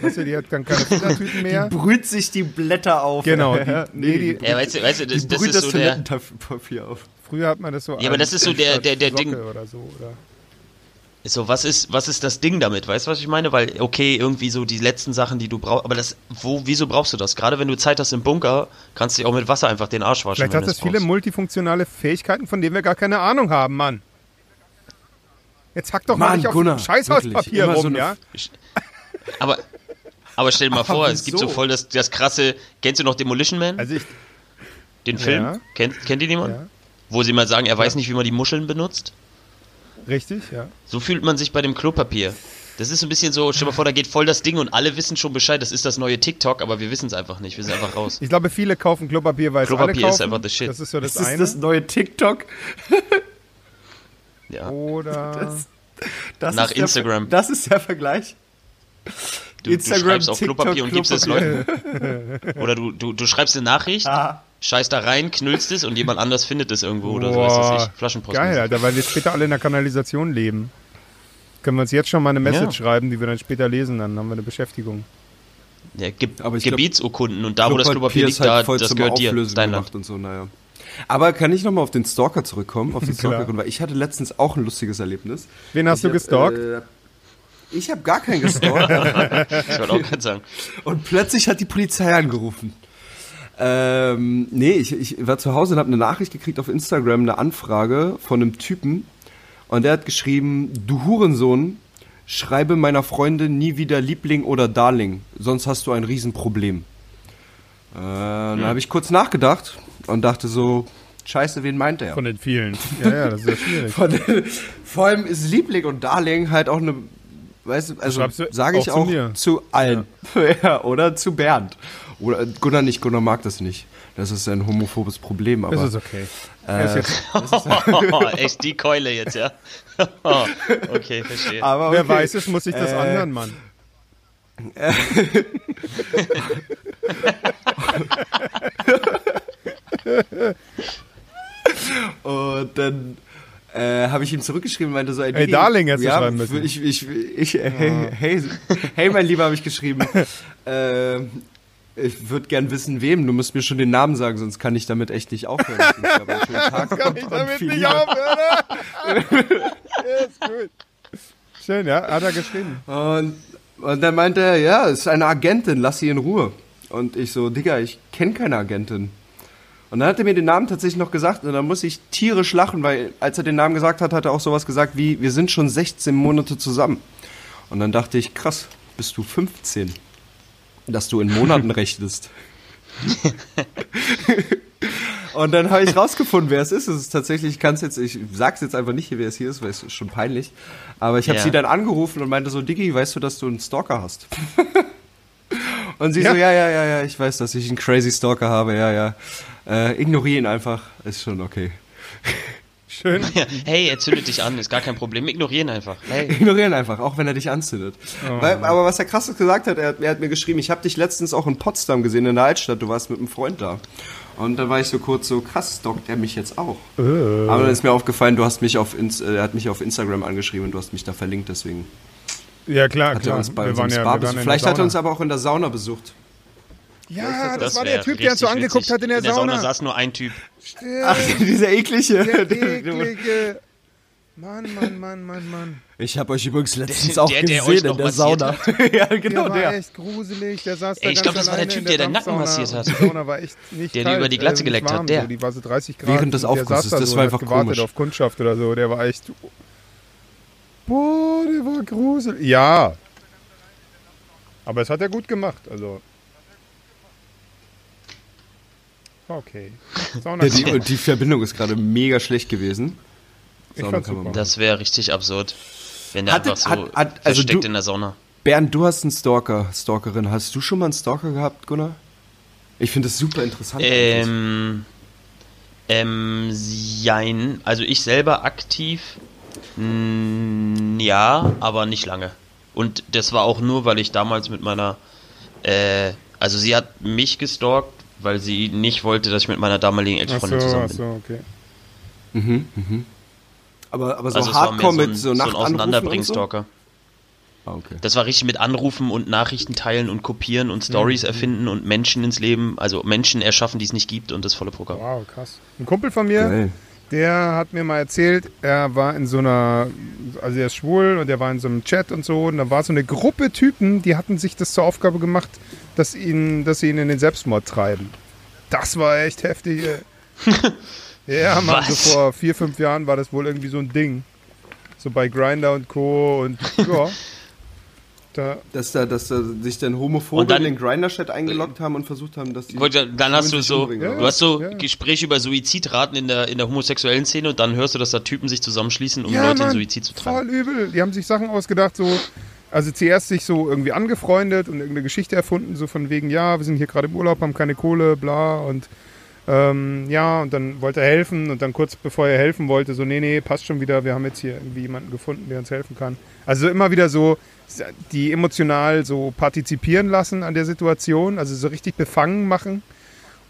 Weißt du, die hat dann keine Filtertüten mehr. Die brüht sich die Blätter auf. Genau, Ja, die- *laughs* nee, die- Ja, weißt du, weißt du das, die das brüht ist das so der. Toilettenpapier auf. Früher hat man das so. Ja, aber das ist so der- der- der Socke Ding- Oder so, oder? So, was ist, was ist das Ding damit? Weißt du, was ich meine? Weil, okay, irgendwie so die letzten Sachen, die du brauchst, aber das, wo, wieso brauchst du das? Gerade wenn du Zeit hast im Bunker, kannst du dich auch mit Wasser einfach den Arsch waschen. Vielleicht hat du das viele brauchst. multifunktionale Fähigkeiten, von denen wir gar keine Ahnung haben, Mann. Jetzt hack doch mal Mann, nicht auf Gunnar, Scheißhauspapier rum, so ja? Aber, aber stell dir mal *laughs* Aber vor, es gibt so wieso? voll das, das krasse, kennst du noch Demolition Man? Also ich, den Film? ja. Kennt, kennt ihr jemand? ja, Wo sie mal sagen, er weiß nicht, wie man die Muscheln benutzt? richtig, ja. So fühlt man sich bei dem Klopapier. Das ist so ein bisschen so, stell dir mal vor, da geht voll das Ding und alle wissen schon Bescheid, das ist das neue TikTok, aber wir wissen es einfach nicht, wir sind einfach raus. Ich glaube, viele kaufen Klopapier, weil es alle Klopapier kaufen. ist einfach the shit. Das ist so das Das ist eine. das neue TikTok. Ja. Oder Das- Das Nach ist der, Instagram. Das ist der Vergleich. Du, Instagram, du schreibst auf TikTok, Klopapier und gibst es. Leuten. *laughs* Oder du, du, du schreibst eine Nachricht, Ah, scheißt da rein, knüllst es und jemand anders findet es irgendwo oder so, Boah, ist das ich, Flaschenpost. Geil, Alter, weil wir später alle in der Kanalisation leben. Können wir uns jetzt schon mal eine Message Ja. schreiben, die wir dann später lesen, dann haben wir eine Beschäftigung. Ja, Ge Aber ich glaub, Gebietsurkunden und da, wo das Klopapier liegt, da, halt voll das zum gehört dir, das dein gemacht Land. und so, naja. Aber kann ich nochmal auf den Stalker zurückkommen? Auf die *laughs* Klar. Stalkerin, weil ich hatte letztens auch ein lustiges Erlebnis. Wen hast ich du hab, gestalkt? Äh, ich habe gar keinen gestalkt. Ich wollte auch gerade sagen. und plötzlich hat die Polizei angerufen. Ähm, nee, ich, ich war zu Hause und habe eine Nachricht gekriegt auf Instagram, eine Anfrage von einem Typen. Und der hat geschrieben, du Hurensohn, schreibe meiner Freundin nie wieder Liebling oder Darling, sonst hast du ein Riesenproblem. Äh, Dann habe ich kurz nachgedacht und dachte so, scheiße, wen meint er? Von den vielen. Ja, ja, das ist ja schwierig. Von den, vor allem ist Liebling und Darling halt auch eine, weißt du, also schreibst du sage ich auch zu auch zu allen. *laughs* Ja. oder zu Bernd. Oder Gunnar nicht, Gunnar mag das nicht. Das ist ein homophobes Problem, aber Das ist okay. Er ist jetzt, Oh, *laughs* *laughs* echt die Keule jetzt, ja? okay, verstehe. aber Wer okay. weiß es, muss sich das Äh, anhören, Mann. Und dann äh, habe ich ihm zurückgeschrieben und meinte so, ey, Ey, Digi, Darling hättest du ja, schreiben müssen. Ich, ich, ich, äh, hey, hey, hey, mein Lieber, habe ich geschrieben. *laughs* äh, ich würde gern wissen, wem. Du musst mir schon den Namen sagen, sonst kann ich damit echt nicht aufhören. Ich schönen Tag *laughs* Kann ich damit nicht aufhören? *laughs* ja, ist gut. Schön, ja, hat er geschrieben. Und, und dann meinte er, ja, ist eine Agentin, lass sie in Ruhe. Und ich so, Digga, ich kenne keine Agentin. Und dann hat er mir den Namen tatsächlich noch gesagt und dann muss ich tierisch lachen, weil als er den Namen gesagt hat, hat er auch sowas gesagt wie, wir sind schon 16 Monate zusammen. Und dann dachte ich, krass, bist du 15, dass du in Monaten *laughs* rechnest. Und dann habe ich rausgefunden, wer es ist. Es ist tatsächlich, ich kann es jetzt, ich sag's jetzt einfach nicht wer es hier ist, weil es ist schon peinlich. Aber ich habe Ja. sie dann angerufen und meinte so, Diggi, weißt du, dass du einen Stalker hast? *laughs* und sie Ja. so, ja, ja, ja, ja, ich weiß, dass ich einen crazy Stalker habe, ja, ja. Äh, ignoriere ihn einfach, ist schon okay. *laughs* Schön. *laughs* Ja, hey, er zündet dich an, ist gar kein Problem. Ignorieren einfach. Hey. Ignorieren einfach, auch wenn er dich anzündet. Weil, aber was er krasses gesagt hat, er, hat- er hat mir geschrieben, ich habe dich letztens auch in Potsdam gesehen, in der Altstadt, du warst mit einem Freund da. Und dann war ich so kurz so, krass, stalkt er mich jetzt auch? Aber dann ist mir aufgefallen, du hast mich auf, äh, er hat mich auf Instagram angeschrieben und du hast mich da verlinkt, deswegen Ja, klar, hat er klar. uns bei wir waren ja, Spa wir waren Vielleicht hat er uns aber auch in der Sauna besucht. Ja, das, Das war der Typ, der uns so angeguckt witzig. hat in der, In der Sauna Sauna. saß nur ein Typ. Ach, *laughs* dieser eklige. *laughs* Der eklige. Mann, Mann, Mann, Mann, Mann. Ich habe euch übrigens letztens Der- auch der- der gesehen in der Sauna. *laughs* ja, Der genau war der. echt gruselig. Der saß da Ey, ich ganz glaub, das war der Typ, der den Dampfsauna Nacken massiert hat. Die Sauna war echt nicht Der kalt, über die Glatze äh, nicht geleckt hat, der. So. Die war so 30 Grad. Während des der Aufgusses, da das so war einfach hat gewartet komisch. auf Kundschaft oder so. Der war echt... Boah, der war gruselig. Ja. Aber es hat er gut gemacht, also... Okay. Sauna Ja, die, die Verbindung ist gerade mega schlecht gewesen. Das wäre richtig absurd. Wenn der Hatte- einfach so hat- hat- also versteckt du- in der Sauna. Bernd, du hast einen Stalker, Stalkerin. Hast du schon mal einen Stalker gehabt, Gunnar? Ich finde das super interessant. Ähm, ähm, jein. Also ich selber aktiv, mh, ja, aber nicht lange. Und das war auch nur, weil ich damals mit meiner, äh, also sie hat mich gestalkt, weil sie nicht wollte, dass ich mit meiner damaligen Ach so, Ex-Freundin zusammen ach bin. so, okay. aber, aber so Also Hardcore so ein, mit so so ein und so? Auseinanderbring-Stalker. Ah, okay. Das war richtig mit Anrufen und Nachrichten teilen und kopieren und Stories erfinden und Menschen ins Leben, also Menschen erschaffen, die es nicht gibt und das volle Programm. Wow, krass. Ein Kumpel von mir, Geil. Der hat mir mal erzählt, er war in so einer, also er ist schwul und er war in so einem Chat und so und da war so eine Gruppe Typen, die hatten sich das zur Aufgabe gemacht, dass, ihn, dass sie ihn in den Selbstmord treiben. Das war echt heftig. *laughs* ja, Mann, so vor vier, fünf Jahren war das wohl irgendwie so ein Ding. So bei Grinder und Co. und ja. *laughs* Da, Dass da, dass da sich dann Homophobe Und dann- in den Grinder-Chat eingeloggt haben und versucht haben, dass die. Dann hast du so, Ja, du hast so ja. Gespräche über Suizidraten in der, in der homosexuellen Szene und dann hörst du, dass da Typen sich zusammenschließen, um Ja, Leute in Mann, Suizid zu treiben. Voll übel. Die haben sich Sachen ausgedacht, so. Also zuerst sich so irgendwie angefreundet und irgendeine Geschichte erfunden, so von wegen, ja, wir sind hier gerade im Urlaub, haben keine Kohle, bla und ähm, ja, und dann wollte er helfen und dann kurz bevor er helfen wollte, so, nee, nee, passt schon wieder, wir haben jetzt hier irgendwie jemanden gefunden, der uns helfen kann. Also immer wieder so, die emotional so partizipieren lassen an der Situation, also so richtig befangen machen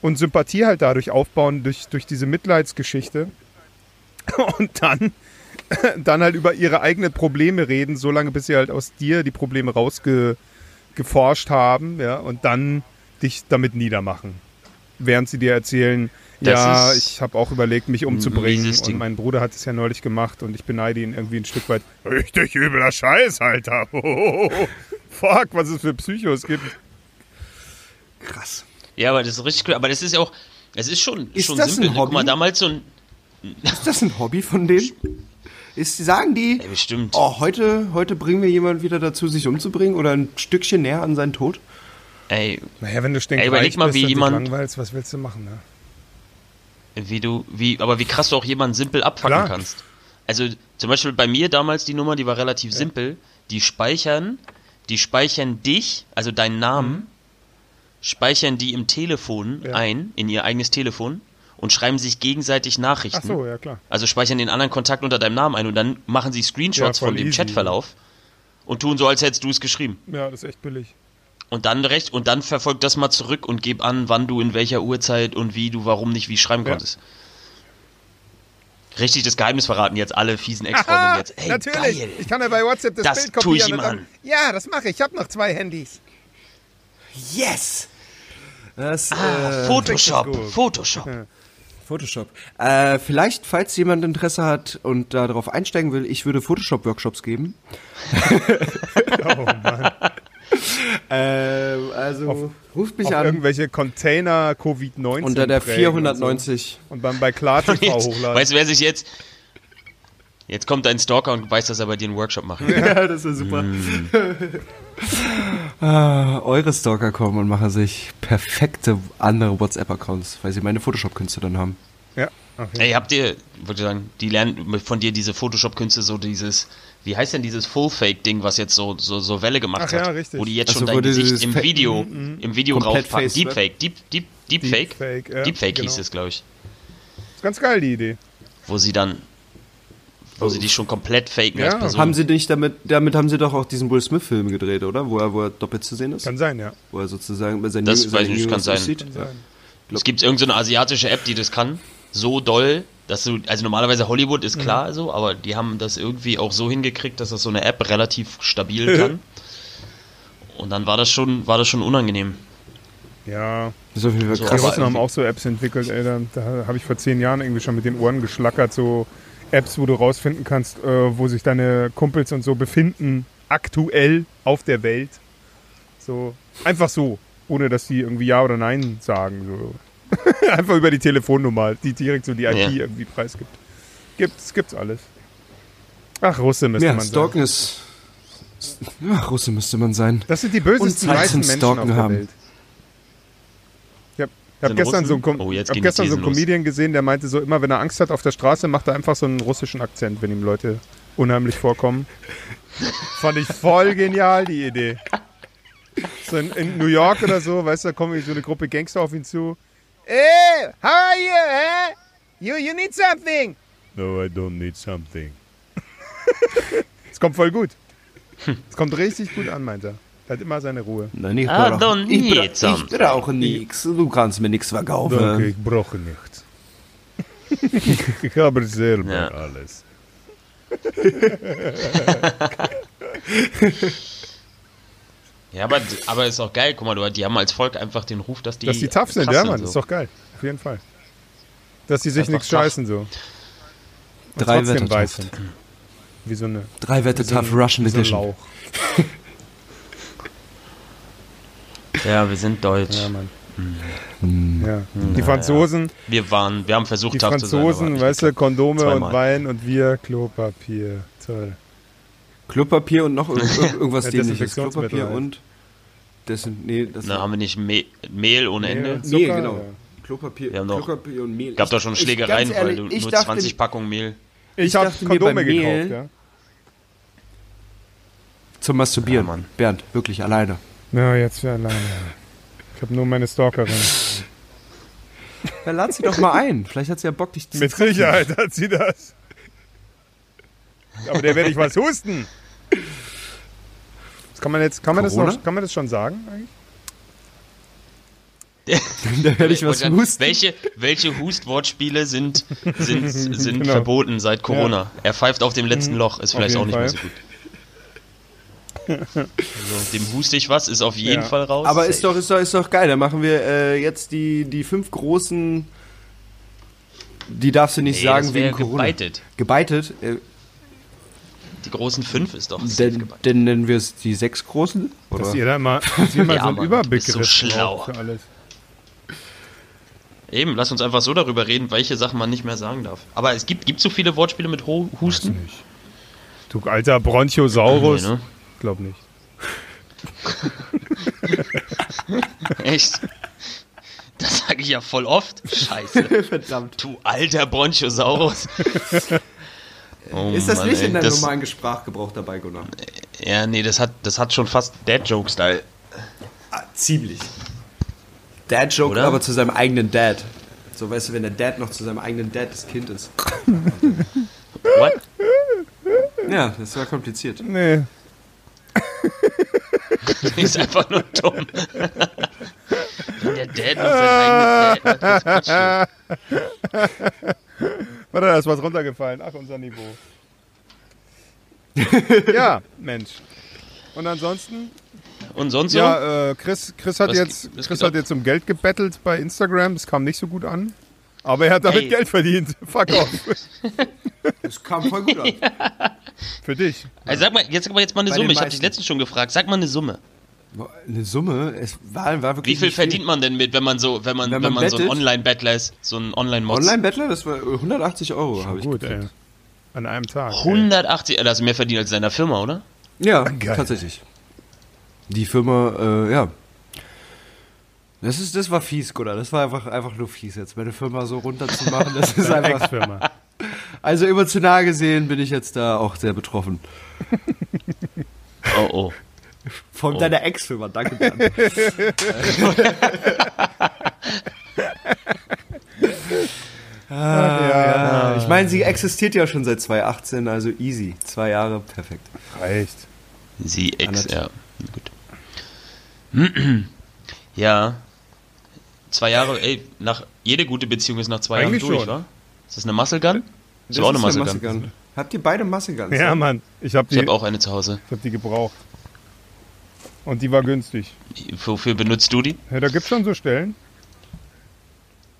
und Sympathie halt dadurch aufbauen, durch, durch diese Mitleidsgeschichte. *laughs* Und dann *laughs* dann halt über ihre eigenen Probleme reden, solange bis sie halt aus dir die Probleme rausgeforscht haben, ja, und dann dich damit niedermachen. Während sie dir erzählen, Das ja, ich habe auch überlegt, mich umzubringen und mein Bruder hat es ja neulich gemacht und ich beneide ihn irgendwie ein Stück weit. Richtig übler Scheiß, Alter. *laughs* Fuck, was es für Psychos gibt. Krass. Ja, aber das ist richtig cool. Aber das ist ja auch, es ist schon, Ist schon das ein simpel. Guck Hobby? mal, damals so ein, Ist das ein Hobby von denen? Ist, sagen die, ey, bestimmt. oh, heute, heute bringen wir jemanden wieder dazu, sich umzubringen oder ein Stückchen näher an seinen Tod? Ey, Naja, wenn du stinkreich Ey, überleg mal, bist wie jemand- langweilst, was willst du machen, ne? wie du, wie, aber wie krass du auch jemanden simpel abfacken Klar. kannst. Also zum Beispiel bei mir damals die Nummer, die war relativ simpel. Die speichern, die speichern dich, also deinen Namen, speichern die im Telefon Mhm. Ja. ein, in ihr eigenes Telefon und schreiben sich gegenseitig Ach Nachrichten. so, ja klar. Also speichern den anderen Kontakt unter deinem Namen ein und dann machen sie Screenshots Ja, von dem easy. Chatverlauf und tun so, als hättest du es geschrieben. Ja, das ist echt billig. Und dann recht und dann verfolg das mal zurück und gib an, wann du in welcher Uhrzeit und wie du warum nicht wie schreiben Ja. konntest. Richtig das Geheimnis verraten jetzt alle fiesen Ex-Freundinnen jetzt. Ey, natürlich. geil. Ich kann ja bei WhatsApp das, Das Bild tue ich kopieren. ihm dann, an. Ja, das mache ich. Ich habe noch zwei Handys. Yes! Das, Ah, äh, Photoshop. Photoshop. Photoshop. Äh, vielleicht, falls jemand Interesse hat und darauf einsteigen will, ich würde Photoshop-Workshops geben. *laughs* Oh Mann. *laughs* Äh, also, ruft mich Auf an irgendwelche Container Covid-19 unter der prägen und 490. So. Und dann bei KlarTV *laughs* Jetzt, hochladen. weißt du, wer sich jetzt. Jetzt kommt ein Stalker und weiß, dass er bei dir einen Workshop macht. *laughs* Ja, das ist super. ah, eure Stalker kommen und machen sich perfekte andere WhatsApp-Accounts, weil sie meine Photoshop-Künste dann haben. Ja, okay. Ey, habt ihr, würde ich sagen, die lernen von dir diese Photoshop-Künste, so dieses, wie heißt denn dieses Full-Fake-Ding, was jetzt so, so, so Welle gemacht Ach ja, hat? richtig. Wo die jetzt Ach so, schon dein Gesicht im Video, im Video Komplett raufpacken. Face, ne? Deepfake, Deep, Deep, Deepfake? Deepfake, ja, Deepfake hieß genau. es, glaube ich. ist ganz geil, die Idee. Wo sie dann, wo sie dich schon komplett faken Ja. als Person. Haben sie nicht damit, damit haben sie doch auch diesen Will Smith-Film gedreht, oder? Wo er, wo er doppelt zu sehen ist? Kann sein, ja. wo er sozusagen bei seinen Das Jüng- weiß ich nicht, kann sein. aussieht. Kann sein. Es gibt irgendeine so asiatische App, die das kann. So doll, dass du, also normalerweise Hollywood ist klar so, aber die haben das irgendwie auch so hingekriegt, dass das so eine App relativ stabil kann. Und dann war das schon, war das schon unangenehm. Ja, Das ist auf jeden Fall So, die krass. aber- Russen haben auch so Apps entwickelt, ey. Da, da habe ich vor zehn Jahren irgendwie schon mit den Ohren geschlackert, so Apps, wo du rausfinden kannst, äh, wo sich deine Kumpels und so befinden, aktuell auf der Welt. So, einfach so, ohne dass die irgendwie Ja oder Nein sagen. So. *laughs* einfach über die Telefonnummer, die direkt so die IP Ja. irgendwie preisgibt. Gibt's, gibt's alles. Ach, Russe müsste Ja, man Stalken ist. Ja, Russe müsste man sein. Das sind die bösesten, zum Menschen Stalken auf der haben. Welt. Ich habe hab gestern, Russen? so einen, Com Oh, hab gestern so einen los. Comedian gesehen, der meinte so, immer wenn er Angst hat auf der Straße, macht er einfach so einen russischen Akzent, wenn ihm Leute unheimlich vorkommen. *laughs* Fand ich voll genial, die Idee. So in, in New York oder so, weißt du, da kommen so eine Gruppe Gangster auf ihn zu. Hey, how are you, eh? You, you need something. No, I don't need something. *laughs* Es kommt voll gut. Es kommt richtig gut an, meint er. Er hat immer seine Ruhe. Nein, ich, Ah, brauch- don't ich, bra- need something. ich brauche nichts. Du kannst mir nichts verkaufen. Danke, ich brauche nichts. *laughs* ich habe selber Ja. alles. *laughs* Ja, aber, aber ist auch geil. Guck mal, du, die haben als Volk einfach den Ruf, dass die. Dass die tough sind, ja, Mann, so. ist doch geil. Auf jeden Fall. Dass die sich nichts tough. scheißen so. Und Drei weiß tough. sind. Wie so eine Drei Wette wie so Tough Russian so Edition. Lauch. *laughs* Ja, wir sind deutsch. Ja, Mann. Hm. Ja. Die Franzosen, Wir waren, wir haben versucht, die tough zu sein. Franzosen, weißt du, Kondome Zweimal. und Wein und wir Klopapier. Toll. Klopapier und noch ir- ir- *laughs* irgendwas Ja, dämliches. Klopapier halt. und. Das sind, nee, das Na, haben wir nicht Me Mehl ohne Mehl Ende? Zucker, genau. ja. Klopapier, Wir haben doch- Klopapier und Mehl. Gab Ich- doch schon ich- Schlägereien, ganz ehrlich, weil du ich nur dachte, 20 Packungen Mehl. Ich, Ich habe Kondome bei Mehl- gekauft, ja. Zum Masturbieren. Ja, Mann. Bernd, wirklich alleine. Ja, jetzt für alleine. Ich habe nur meine Stalkerin. Ja, lad sie doch mal ein. Vielleicht hat sie ja Bock, dich zu Mit Sicherheit hat sie das. Aber der werde ich was husten. Das kann man jetzt, kann man das Corona? noch, kann man das schon sagen eigentlich? *laughs* Da werde ich was Und dann, husten. Welche, welche Hustwortspiele sind, sind, *laughs* sind Genau. verboten seit Corona? Er pfeift auf dem letzten Loch, ist vielleicht auch nicht mehr so gut. *laughs* Also, dem huste ich was, ist auf jeden Ja. Fall raus. Aber ist doch, ist doch, ist doch geil. Dann machen wir äh, jetzt die, die fünf großen. Die darfst du nicht Nee, sagen das wegen Corona. gebeitet. Gebeitet? Äh, Die großen fünf ist doch denn, denn nennen wir es die sechs großen? Dass Oder? ihr da mal, dass ihr mal Ja, so einen Mann, Überbegriff so schlau. für alles. Eben, lass uns einfach so darüber reden, welche Sachen man nicht mehr sagen darf. Aber es gibt, gibt so viele Wortspiele mit Ho Husten? Du alter Bronchiosaurus. Nee, ne? Glaub nicht. *laughs* Echt? Das sage ich ja voll oft. Scheiße. *laughs* Verdammt. Du alter Bronchosaurus. *laughs* Oh Ist das Mann, nicht ey, in deinem das- normalen Sprachgebrauch dabei, Gunnar? Ja, nee, das hat, das hat schon fast Dad-Joke-Style. Ah, ziemlich. Dad-Joke, aber zu seinem eigenen Dad. So, weißt du, wenn der Dad noch zu seinem eigenen Dad das Kind ist. *laughs* What? Ja, das war kompliziert. Nee. *laughs* ist einfach nur dumm. Wenn der Dad noch sein eigenes Dad hat, das Quatsch. *laughs* Warte, da ist was runtergefallen. Ach, unser Niveau. *laughs* ja, Mensch. Und ansonsten? Und sonst so? Ja, äh, Chris, Chris, hat Was jetzt, Chris hat jetzt um Geld gebettelt bei Instagram. Das kam nicht so gut an. Aber er hat damit Ey. Geld verdient. *laughs* Fuck off. Das kam voll gut an. *laughs* Für dich. also sag mal, jetzt sag mal jetzt mal eine Bei Summe. Ich habe dich letztens schon gefragt. Sag mal eine Summe. Eine Summe, es war, war wirklich Wie viel verdient man denn mit, wenn man so, wenn man, Wenn wenn man man, so ein bettet? Online-Battler ist, so ein Online-Mods? Online-Bettler, das war 180 Euro, habe ich Gut, gekriegt. ey. An einem Tag. ey. 180, äh, das ist mehr verdient als deiner Firma, oder? Ja, Geil. tatsächlich. Die Firma, äh, ja. Das, ist, das war fies, Gunnar. Das war einfach, einfach nur fies, jetzt meine Firma so runterzumachen. Das ist einfach. Ex-Firma. *laughs* Also emotional gesehen bin ich jetzt da auch sehr betroffen. *laughs* Oh, oh. Von Oh. deiner Ex-Firma, danke Bernd. *laughs* ah, ja. Ich meine, sie existiert ja schon seit 2018, also easy. Zwei Jahre, perfekt. Reicht. Sie ex, ja. Gut. *clears throat* ja. Zwei Jahre, ey, nach, jede gute Beziehung ist nach zwei Eigentlich Jahren durch, schon. wa? Ist das eine Muscle Gun? Das Das ist auch eine ist Muscle Gun. Gun. Habt ihr beide Muscle Guns? Ja, Mann. Ich habe Ich die, habe auch eine zu Hause. ich hab die gebraucht. Und die war günstig. Wofür benutzt du die? Ja, da gibt's schon so Stellen.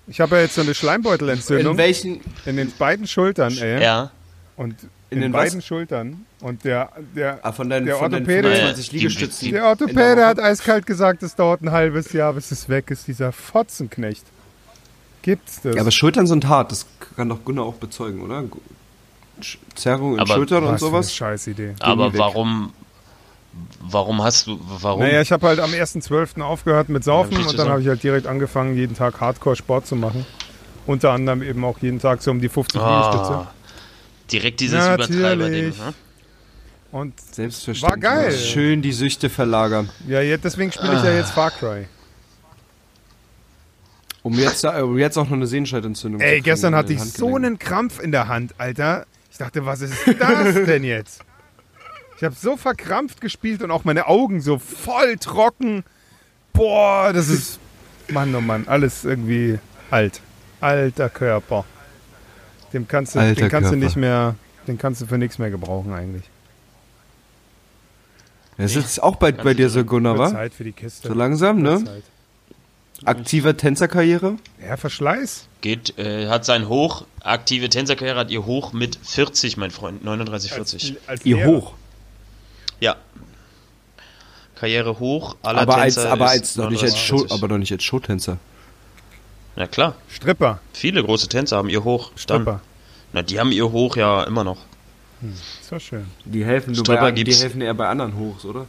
Ich habe ja jetzt so eine Schleimbeutelentzündung In welchen, in den beiden Schultern, ey. Ja. Und In in, den beiden was? Schultern. Und der, der, ah, von deinen, Der von Orthopäde- 25 Die- Liegestützen. der Orthopäde hat eiskalt gesagt, es dauert ein halbes Jahr, bis es weg ist, dieser Fotzenknecht. Gibt's das? Ja, aber Schultern sind hart, das kann doch Gunnar auch bezeugen, oder? Sch- Zerrung in Aber Schultern und Was für eine sowas. Scheißidee. Aber weg. warum. Warum hast du. Warum? Naja, ich habe halt am 1.12. aufgehört mit Saufen Ja, und dann habe ich halt direkt angefangen, jeden Tag Hardcore-Sport zu machen. Unter anderem eben auch jeden Tag so um die 50 Liegestütze. ah, direkt dieses. Übertreiber-Ding. hm? Und Selbstverständlich. War geil. Schön die Süchte verlagern. ja, jetzt, deswegen spiele ich ja jetzt Far Cry. Um jetzt, um jetzt auch noch eine Sehenscheidentzündung zu Ey, gestern in hatte ich so einen Krampf in der Hand, Alter. Ich dachte, was ist das denn jetzt? Ich habe so verkrampft gespielt und auch meine Augen so voll trocken. Boah, das ist. Mann, oh Mann, alles irgendwie alt. Alter Körper. Dem kannst du, Alter den kannst du Körper. nicht mehr, den kannst du für nichts mehr gebrauchen eigentlich. Das ist auch bei, bei dir so, Gunnar, wa? Zeit für die Kiste. So langsam, ne? Zeit. Aktiver Tänzerkarriere. Ja, Verschleiß. Geht, äh, hat sein Hoch, aktive Tänzerkarriere hat ihr Hoch mit 40, mein Freund. 39, 40. als Ihr Lehrer. hoch. Ja. Karriere hoch, aller Aber als, Tänzer aber ist als, doch nicht als 39, Show, 40. aber doch nicht als Showtänzer. Na klar, Stripper. viele große Tänzer haben ihr Hoch. Dann. Stripper. Na, die haben ihr Hoch ja immer noch. Das war schön. Die helfen, nur bei, die helfen eher bei anderen Hochs, oder?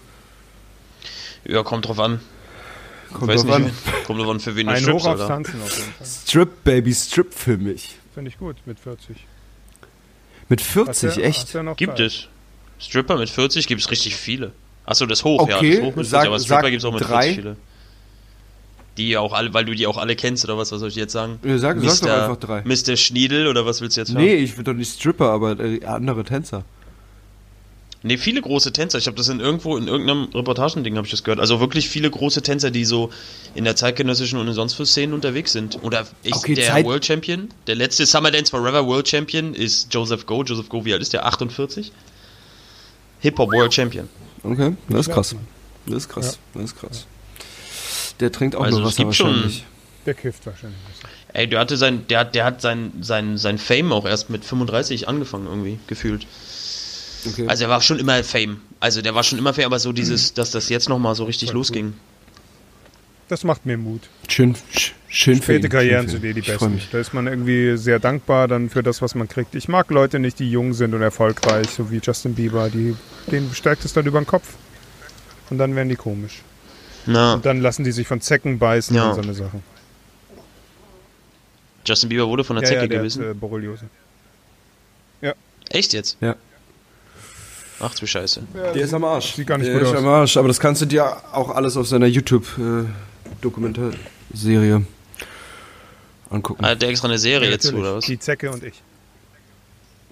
Ja, kommt drauf an. Kommt Weiß drauf nicht, an. *laughs* kommt drauf an, für wen du strippst, Hoch. Tanzen auf jeden Fall. Strip, Baby, Strip für mich. Finde ich gut mit 40. Mit Hast 40, ja- echt? hast ja noch Gibt Zeit. es. Stripper mit 40 gibt es richtig viele. Achso, das Hoch, ja. Okay, Das Hoch mit 40, sag- aber Stripper gibt es auch mit drei. 40 viele. Die auch alle, weil du die auch alle kennst, oder was, was soll ich jetzt sagen? Ja, sag- sag doch einfach drei. Mr. Schniedel, oder was willst du jetzt hören? Nee, ich will doch nicht Stripper, aber äh, andere Tänzer. Nee, viele große Tänzer. Ich habe das in irgendwo, in irgendeinem Reportagending habe ich das gehört. Also wirklich viele große Tänzer, die so in der zeitgenössischen und in sonst für Szenen unterwegs sind. Oder ich, Okay, der Zeit- World Champion, der letzte Summer Dance Forever World Champion ist Joseph Go. Joseph Go, wie alt ist der? 48? Hip-Hop World Champion. Okay, das ist krass. Das ist krass. Das ist krass. Der trinkt auch Also nur Wasser wahrscheinlich. Der kifft wahrscheinlich. Ey, der hatte sein, der hat, der hat sein, sein, sein Fame auch erst mit 35 angefangen irgendwie, gefühlt. Okay. Also er war schon immer Fame. Also der war schon immer Fame, aber so dieses, dass das jetzt nochmal so richtig Voll cool. losging. Das macht mir Mut. schön, sch- schön für Späte ihn, Karrieren schön sind eh die besten. mich. Da ist man irgendwie sehr dankbar dann für das, was man kriegt. Ich mag Leute nicht, die jung sind und erfolgreich, so wie Justin Bieber. Die, denen stärkt es dann über den Kopf. Und dann werden die komisch. Na, Und dann lassen die sich von Zecken beißen Ja. und so eine Sachen. Justin Bieber wurde von der Ja, Zecke ja, der gebissen. hat, äh, Borreliose. Echt jetzt? Ja. Ach du Scheiße. Der ist am Arsch. Sieht gar nicht Der gut ist aus. am Arsch, aber das kannst du dir auch alles auf seiner YouTube-Dokumentarserie angucken. Ah, der extra eine Serie Ja, zu, oder was? Die Zecke und ich.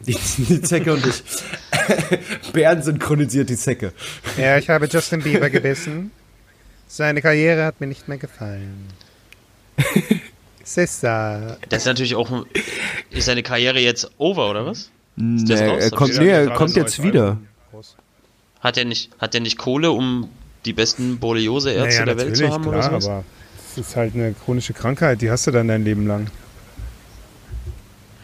Die, die Zecke und ich. *laughs* Bernd synchronisiert die Zecke. Ja, ich habe Justin Bieber gebissen. Seine Karriere hat mir nicht mehr gefallen. Sissa. Das ist natürlich auch. Ist seine Karriere jetzt over, oder was? Nee, er kommt, nee, er kommt jetzt wieder. Hat er nicht, hat er nicht Kohle, um die besten Borreliose-Ärzte der Welt zu haben klar, oder sowas? aber es ist halt eine chronische Krankheit, die hast du dann dein Leben lang.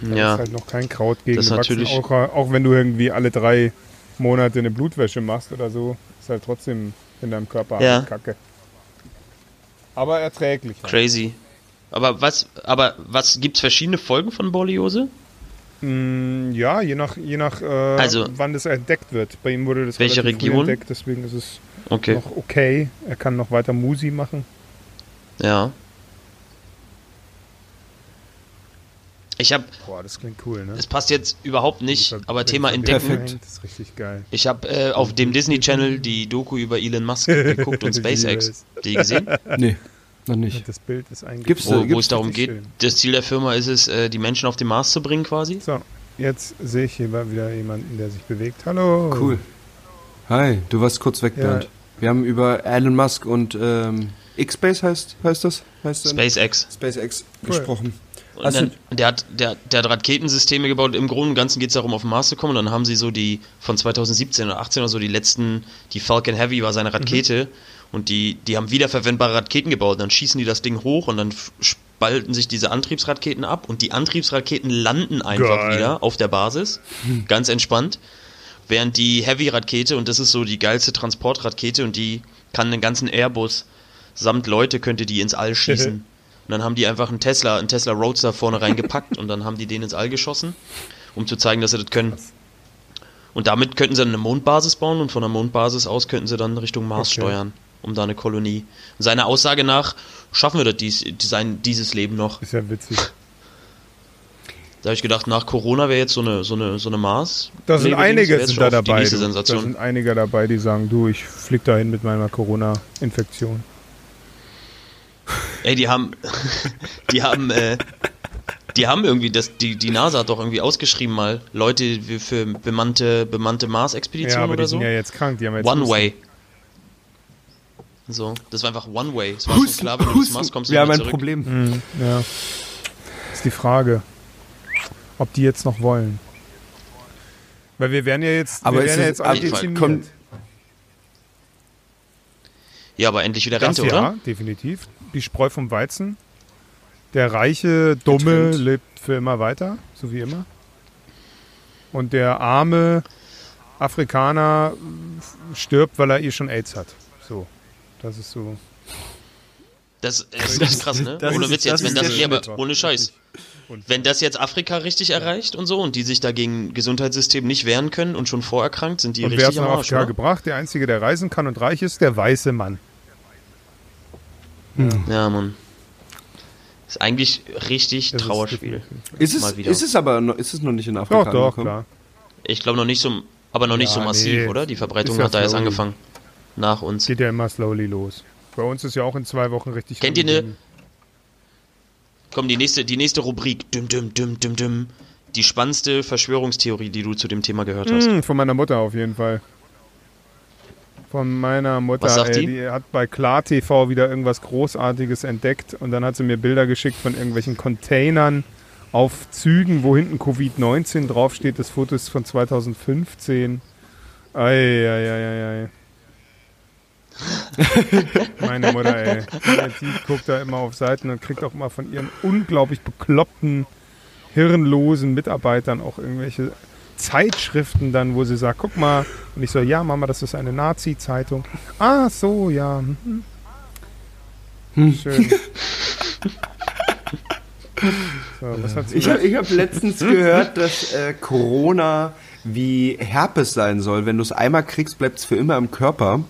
Da Ja. ist halt noch kein Kraut gegen Das gewachsen. natürlich- Auch, auch wenn du irgendwie alle drei Monate eine Blutwäsche machst oder so, ist halt trotzdem in deinem Körper Ja. Kacke. Aber erträglich. halt. Crazy. Aber was, aber was gibt's verschiedene Folgen von Borreliose? Mm, ja, je nach, je nach äh, Also- wann das entdeckt wird. Bei ihm wurde das Welche Region? entdeckt, deswegen ist es Okay. noch okay. Er kann noch weiter Musi machen. Ja. Ich habe, Boah, das klingt cool, ne? es passt jetzt überhaupt nicht, Wenn- aber Thema Entdecken. Perfekt. Das ist richtig geil. Ich habe äh, auf dem Disney Channel die Doku über Elon Musk geguckt und *laughs* SpaceX. Die gesehen? *laughs* Nee, noch nicht. Das Bild ist eigentlich. Wo, wo es darum geht, schön. das Ziel der Firma ist es, äh, die Menschen auf den Mars zu bringen quasi. So, jetzt sehe ich hier mal wieder jemanden, der sich bewegt. Hallo. Cool. Hi, du warst kurz weg, Ja. Bernd. Wir haben über Elon Musk und ähm, X-Space heißt, heißt das? Heißt? SpaceX. SpaceX Cool. gesprochen. Und Also- dann, der, hat, der, der hat Raketensysteme gebaut. Im Großen und Ganzen geht es darum, auf den Mars zu kommen. Und dann haben sie so die von 2017 oder 18 oder so die letzten, die Falcon Heavy war seine Rakete. Und die, die haben wiederverwendbare Raketen gebaut. Und dann schießen die das Ding hoch und dann spalten sich diese Antriebsraketen ab. Und die Antriebsraketen landen einfach Geil. wieder auf der Basis. *laughs* Ganz entspannt. Während die Heavy-Rakete, und das ist so die geilste Transportrakete, und die kann den ganzen Airbus samt Leute könnte die ins All schießen. *laughs* Und dann haben die einfach einen Tesla, einen Tesla Roadster vorne reingepackt und dann haben die den ins All geschossen, um zu zeigen, dass sie das können. Und damit könnten sie dann eine Mondbasis bauen und von der Mondbasis aus könnten sie dann Richtung Mars Okay. steuern, um da eine Kolonie. Seiner Aussage nach schaffen wir das dies, dieses Leben noch. Ist ja witzig. Da habe ich gedacht, nach Corona wäre jetzt so eine, so eine, so eine Mars. Da sind einige sind schon da die dabei. Du. Da sind einige dabei, die sagen, du, ich flieg dahin mit meiner Corona-Infektion. Ey, die haben, *laughs* die haben, äh, die haben irgendwie, das, die, die NASA hat doch irgendwie ausgeschrieben mal, Leute für bemannte, bemannte Ja, Mars-Expeditionen die oder so. sind ja jetzt krank. Die haben jetzt One Husten. Way. So, das war einfach One Way. Es war schon Husten, klar, wenn du Husten. Mars kommst, Wir haben ein zurück. Problem. Hm, ja. Ist die Frage, ob die jetzt noch wollen. Weil wir werden ja jetzt, Aber wir ist werden ja jetzt alle aber- dezimiert. kommt- Ja, aber endlich wieder Das Rente, ja, oder? definitiv. Die Spreu vom Weizen. Der reiche, dumme Getrennt. lebt für immer weiter, so wie immer. Und der arme Afrikaner stirbt, weil er eh schon AIDS hat. So, das ist so. Das, das ist ganz krass, ne? das ohne ist- Witz das jetzt, wenn das, Schnitt, ohne Scheiß. Und Wenn das jetzt Afrika richtig erreicht und so und die sich dagegen Gesundheitssystem nicht wehren können und schon vorerkrankt, sind die und wer hat richtig am nach Arsch, Afrika gebracht? Der Einzige, der reisen kann und reich ist, der weiße Mann. Ja, Mann. Ist eigentlich richtig Das ist Trauerspiel. definitiv- Ist es, Mal wieder. ist es aber noch, ist es noch nicht in Afrika Doch, doch, klar. Ich glaube noch nicht so, aber noch nicht Ja, so massiv, nee. oder? Die Verbreitung Ist ja hat da erst angefangen. Nach uns. Geht ja immer slowly los. Bei uns ist ja auch in zwei Wochen richtig. Kennt ihr ne- angegeben. Komm, die nächste, die nächste Rubrik. Düm, düm, düm, düm, düm. Die spannendste Verschwörungstheorie, die du zu dem Thema gehört hast. Hm, von meiner Mutter auf jeden Fall. Von meiner Mutter. Was sagt ey, die? die hat bei Klar TV wieder irgendwas Großartiges entdeckt und dann hat sie mir Bilder geschickt von irgendwelchen Containern auf Zügen, wo hinten Covid-19 draufsteht. Das Foto ist von 2015. Eieieiei. *laughs* Meine Mutter, ey. Die guckt da immer auf Seiten und kriegt auch immer von ihren unglaublich bekloppten, hirnlosen Mitarbeitern auch irgendwelche Zeitschriften dann, wo sie sagt, guck mal. Und ich so, ja, Mama, das ist eine Nazi-Zeitung. Ah, so, ja. mhm. Schön. *laughs* So, was hat sie Ich habe hab letztens gehört, dass äh, Corona wie Herpes sein soll. Wenn du es einmal kriegst, bleibt es für immer im Körper.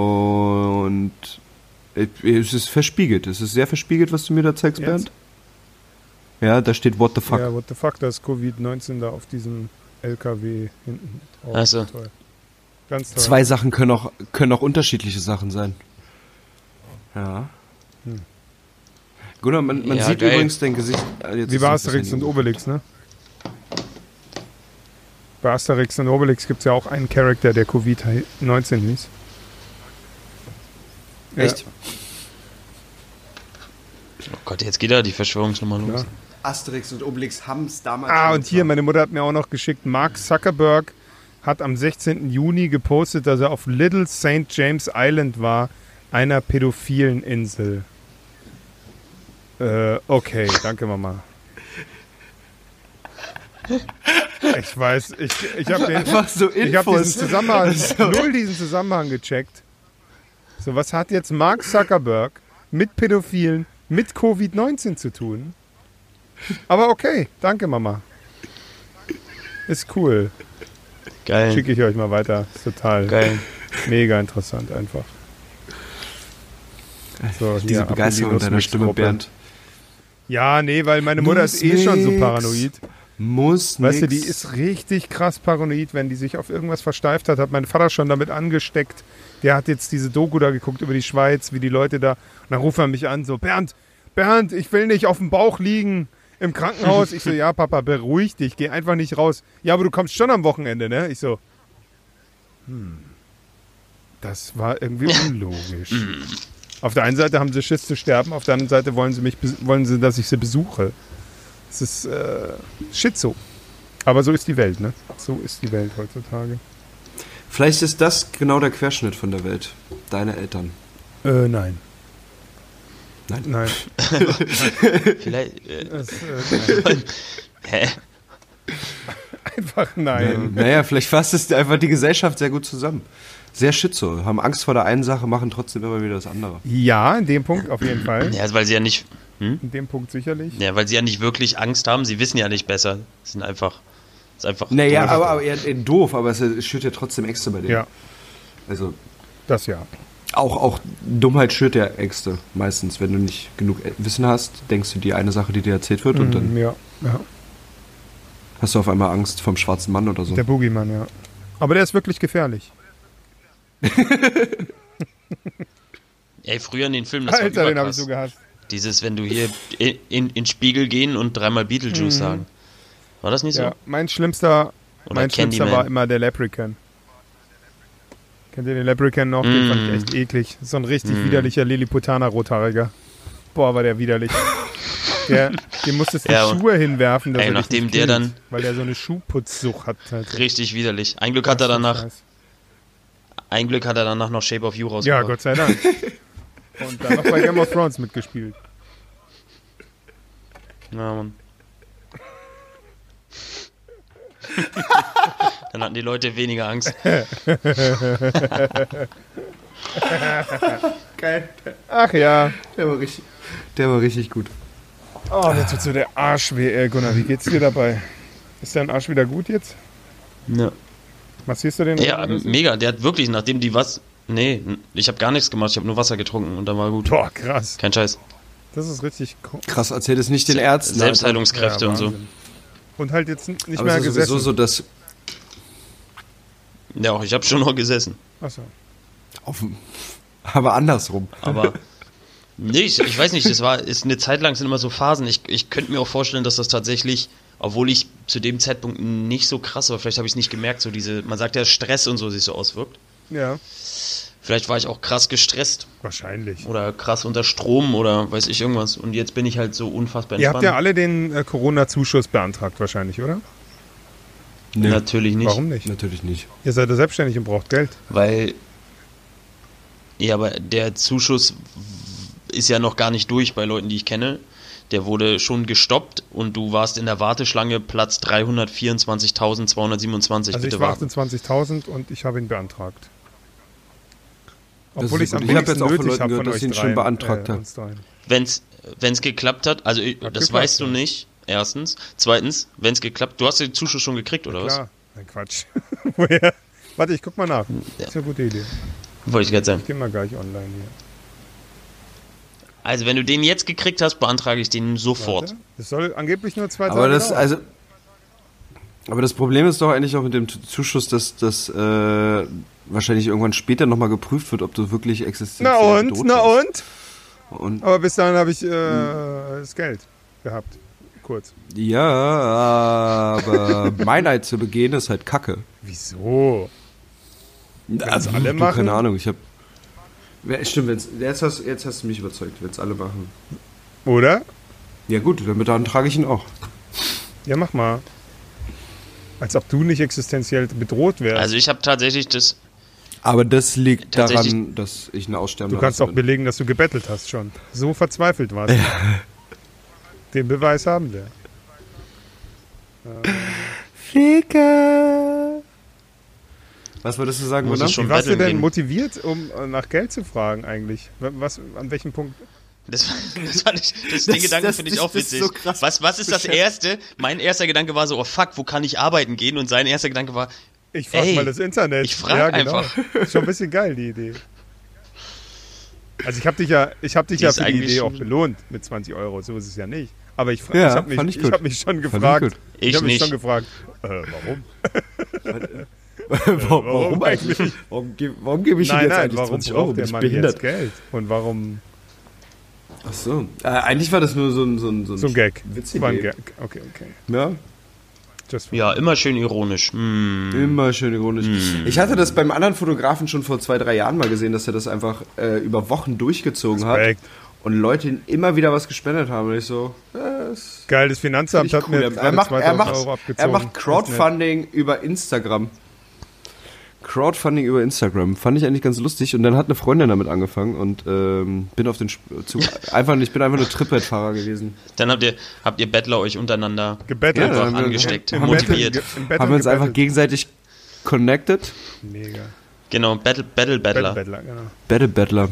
Und es ist verspiegelt. Es ist sehr verspiegelt, was du mir da zeigst, Jetzt? Bernd. Ja, da steht What the fuck. Ja, what the fuck, da ist Covid-19 da auf diesem LKW hinten. drauf. Ach so. Toll. Ganz toll. Zwei Sachen können auch, können auch unterschiedliche Sachen sein. Ja. Hm. Gunnar, man, man Ja, sieht geil. übrigens dein Gesicht. äh, jetzt Wie das Asterix und. Obelix, ne? Bei Asterix und Obelix gibt es ja auch einen Charakter, der Covid-19 hieß. Ja, Echt? Oh Gott, jetzt geht da die Verschwörungsnummer los. Ja. Asterix und Obelix haben es damals. Ah, und hier, meine Mutter hat mir auch noch geschickt, Mark Zuckerberg hat am 16. Juni gepostet, dass er auf Little St. James Island war, einer pädophilen Insel. Äh, okay, danke Mama. Ich weiß, ich, ich habe den, so ich habe diesen. Zusammenhang, *laughs* null diesen Zusammenhang gecheckt. So, was hat jetzt Mark Zuckerberg mit Pädophilen, mit Covid-19 zu tun? Aber okay, danke Mama. Ist cool. Geil. Schicke ich euch mal weiter. Ist total Geil. mega interessant einfach. So, hier, Diese die Begeisterung deiner Stimme. Bernd. Ja, nee, weil meine Mutter ist eh schon so paranoid. Muss Weißt du, nix. die ist richtig krass paranoid, wenn die sich auf irgendwas versteift hat, hat mein Vater schon damit angesteckt. Der hat jetzt diese Doku da geguckt über die Schweiz, wie die Leute da. Und dann ruft er mich an, so, Bernd, Bernd, ich will nicht auf dem Bauch liegen im Krankenhaus. Ich so, ja, Papa, beruhig dich, geh einfach nicht raus. Ja, aber du kommst schon am Wochenende, ne? Ich so, hm, das war irgendwie unlogisch. Auf der einen Seite haben sie Schiss zu sterben, auf der anderen Seite wollen sie mich, wollen sie, dass ich sie besuche. Es ist äh, Schizo. Aber so ist die Welt, ne? So ist die Welt heutzutage. Vielleicht ist das genau der Querschnitt von der Welt. Deine Eltern. Äh, nein. Nein. Nein. *laughs* Vielleicht. Äh, Das, äh, nein. *laughs* hä? Einfach nein. Naja, vielleicht fasst es einfach die Gesellschaft sehr gut zusammen. Sehr schizo. Haben Angst vor der einen Sache, machen trotzdem immer wieder das andere. Ja, in dem Punkt auf jeden Fall. Ja, weil sie ja nicht. Hm? In dem Punkt sicherlich. Ja, weil sie ja nicht wirklich Angst haben. Sie wissen ja nicht besser. Sie sind einfach. Ist einfach. Naja, doof. aber, aber eher, eher doof, aber es, es schürt ja trotzdem Ängste bei denen. Ja, Also das ja. auch, auch Dummheit schürt ja Ängste meistens. Wenn du nicht genug Wissen hast, denkst du dir eine Sache, die dir erzählt wird und dann Mm, ja, ja. hast du auf einmal Angst vom schwarzen Mann oder so. Der Boogeyman, ja. Aber der ist wirklich gefährlich. *laughs* Ey, früher in den Filmen, das Alter, war den habe ich so gehasst. Dieses, wenn du hier in, in, in den Spiegel gehen und dreimal Beetlejuice sagen. War das nicht so? Ja, mein schlimmster, Oder mein schlimmster war immer der Leprechaun. Kennt ihr den Leprechaun noch? Den Mm. fand ich echt eklig. So ein richtig Mm. widerlicher Lilliputaner-Rothaariger. Boah, war der widerlich. Der, dem musstest du Ja, Schuhe hinwerfen, dass Ey, er nachdem der dann- Weil der so eine Schuhputzsucht hat. Halt. Richtig widerlich. Ein Glück hat er danach, ein Glück hat er danach noch Shape of You Ja, rausgebracht. Gott sei Dank. *laughs* Und dann noch bei Game of Thrones mitgespielt. Ja, Mann. *laughs* Dann hatten die Leute weniger Angst. *laughs* Geil. Ach ja. Der war richtig, der war richtig gut. Oh, jetzt tut so der Arsch weh, ey, Gunnar. Wie geht's dir dabei? Ist dein Arsch wieder gut jetzt? Ja, Massierst du den? ja mega. Der hat wirklich, nachdem die was. Nee, ich habe gar nichts gemacht. Ich habe nur Wasser getrunken und dann war gut. Boah, krass. Kein Scheiß. Das ist richtig cool. Krass, erzähl es nicht den Ärzten. Selbstheilungskräfte und so. Und halt jetzt nicht Aber mehr es ist gesessen. sowieso so, dass Ja, auch ich habe schon noch gesessen. Achso. *laughs* aber andersrum. Aber nee, ich, ich weiß nicht, das war ist eine Zeit lang sind immer so Phasen. Ich, ich könnte mir auch vorstellen, dass das tatsächlich, obwohl ich zu dem Zeitpunkt nicht so krass war, vielleicht habe ich es nicht gemerkt, so diese, man sagt ja Stress und so sich so auswirkt. Ja, Vielleicht war ich auch krass gestresst wahrscheinlich. oder krass unter Strom oder weiß ich irgendwas. Und jetzt bin ich halt so unfassbar Ihr entspannt. habt ja alle den äh, Corona-Zuschuss beantragt wahrscheinlich, oder? Nee, Natürlich nicht. Warum nicht? Natürlich nicht. Ihr seid ja selbstständig und braucht Geld. Weil, ja, aber der Zuschuss ist ja noch gar nicht durch bei Leuten, die ich kenne. Der wurde schon gestoppt und du warst in der Warteschlange Platz 324.227. Also Bitte ich war warten. 28.000 und ich habe ihn beantragt. Obwohl ich es am gut. Ich hab wenigsten jetzt auch von Leuten habe gehört, dass sie ihn schon beantragt haben. uns dreien. Wenn's, wenn's geklappt hat, also ich, das geklappt, weißt du nicht, erstens. Zweitens, wenn's geklappt, du hast den Zuschuss schon gekriegt, oder was? Klar. Nein, Quatsch. *laughs* Woher? Warte, ich guck mal nach. Ja. Das ist eine gute Idee. Wollte ich gerade sagen. Ich geh mal gleich online hier. Also wenn du den jetzt gekriegt hast, beantrage ich den sofort. Warte. Das soll angeblich nur zwei Aber Tage das, dauern. also, aber das Problem ist doch eigentlich auch mit dem Zuschuss, dass das äh, wahrscheinlich irgendwann später nochmal geprüft wird, ob du wirklich existenziell Na und? Na und? und? Aber bis dahin habe ich äh, das Geld gehabt. Kurz. Ja, aber *laughs* Meinheit zu begehen ist halt Kacke. Wieso? Also alle machen? Keine Ahnung, ich habe. Stimmt, wenn's, jetzt, hast, jetzt hast du mich überzeugt, wenn es alle machen. Oder? Ja gut, dann beantrage ich ihn auch. Ja, mach mal. Als ob du nicht existenziell bedroht wärst. Also ich habe tatsächlich das, Aber das liegt daran, dass ich eine Aussterben du kannst auch belegen, dass du gebettelt hast schon. So verzweifelt warst du. Den Beweis haben wir. *laughs* Ficker. Was würdest du sagen, Muss Wie warst du denn gehen. motiviert, um äh, nach Geld zu fragen eigentlich? Was, an welchem Punkt? Das, *laughs* das fand ich, das, den Das- Gedanken das- finde ich auch das ist witzig. so krass was, was ist das erste? Mein erster Gedanke war so, oh fuck, wo kann ich arbeiten gehen? Und sein erster Gedanke war, Ich frag Ey, mal das Internet. ich frag ja, genau. einfach. Ist *laughs* schon ein bisschen geil, die Idee. Also ich habe dich ja, ich habe dich Die ja für die eigentlich Idee auch belohnt mit 20 Euro. So ist es ja nicht. Aber ich, Ja, ich habe mich, fand ich ich gut. hab mich schon Fand ich gefragt. gut. Ich hab mich nicht. schon gefragt, äh, warum? *laughs* warum, warum eigentlich? Warum, warum gebe ich ihm nein, jetzt nein, eigentlich warum 20 Euro? braucht Bin der ich Mann behindert? jetzt Geld? Und warum Ach so. Äh, eigentlich war das nur so ein, so ein, so ein Gag? Witzig. War ein Gag. Okay, okay. Ja. Ja, immer schön ironisch. Hm. Immer schön ironisch. Ich hatte das beim anderen Fotografen schon vor zwei, drei Jahren mal gesehen, dass er das einfach äh, über Wochen durchgezogen Respekt. hat und Leute ihm immer wieder was gespendet haben. Und ich so, äh, ist Geil, das Finanzamt ich hat cool. mir Er, macht, 2000 er, macht, Euro er abgezogen. macht Crowdfunding über Instagram. Crowdfunding über Instagram. Fand ich eigentlich ganz lustig. Und dann hat eine Freundin damit angefangen und ähm, bin auf den Sp- Zug. *laughs* einfach, ich bin einfach nur Trittbrettfahrer gewesen. Dann habt ihr, habt ihr Bettler euch untereinander Gebettelt. Ja, einfach angesteckt, Im motiviert. Im Battle haben wir uns einfach gebettelt. gegenseitig connected. Mega. Genau, Battle, Battle Battler. Battle Battler, genau. Battle Battler.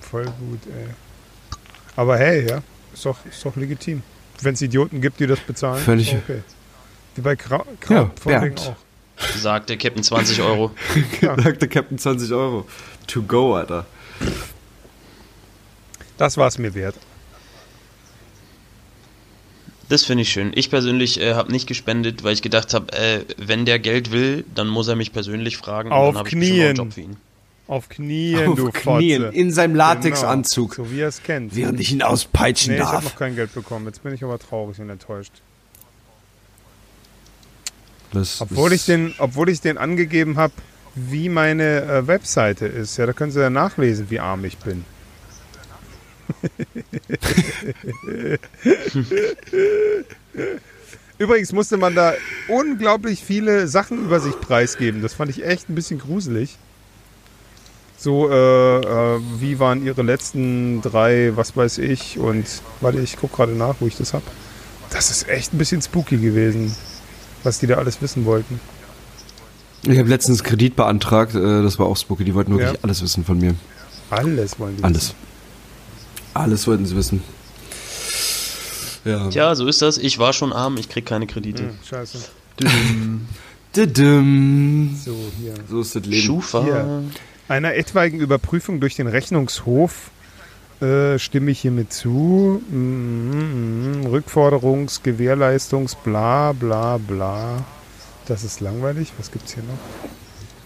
Voll gut, ey. Aber hey, ja, ist doch, ist doch legitim. Wenn es Idioten gibt, die das bezahlen, Völlig- okay. Wie bei Krau Ja, Crowdfunding Bernd. auch. Sagte Captain 20 Euro. *laughs* Ja. Sagte Captain 20 Euro. To go, Alter. Das war es mir wert. Das finde ich schön. Ich persönlich äh, habe nicht gespendet, weil ich gedacht habe, äh, wenn der Geld will, dann muss er mich persönlich fragen. und Auf Knien. einen Job für ihn. Auf Knien, Auf du Knien, Fotze. in seinem Latexanzug. Genau, so wie er es kennt. Während ich ihn auspeitschen nee, ich habe darf. noch kein Geld bekommen. Jetzt bin ich aber traurig und enttäuscht. Das Obwohl ich den, obwohl ich den angegeben habe, wie meine äh, Webseite ist. Ja, da können Sie ja nachlesen, wie arm ich bin. *laughs* Übrigens musste man da unglaublich viele Sachen über sich preisgeben. Das fand ich echt ein bisschen gruselig. So, äh, äh, wie waren Ihre letzten drei, was weiß ich, und warte, ich gucke gerade nach, wo ich das hab. Das ist echt ein bisschen spooky gewesen, was die da alles wissen wollten. Ich habe letztens Kredit beantragt, äh, das war auch spooky. Die wollten wirklich Ja. alles wissen von mir. Alles wollen die Alles. Alles wollten sie wissen. Ja. Tja, so ist das. Ich war schon arm, ich krieg keine Kredite. Hm, scheiße. *laughs* Didim. So, hier. So ist das Leben. Schufa. Hier. Einer etwaigen Überprüfung durch den Rechnungshof äh, stimme ich hiermit zu. Mm, mm, Rückforderungs-, Gewährleistungs-, bla bla bla. Das ist langweilig. Was gibt's hier noch?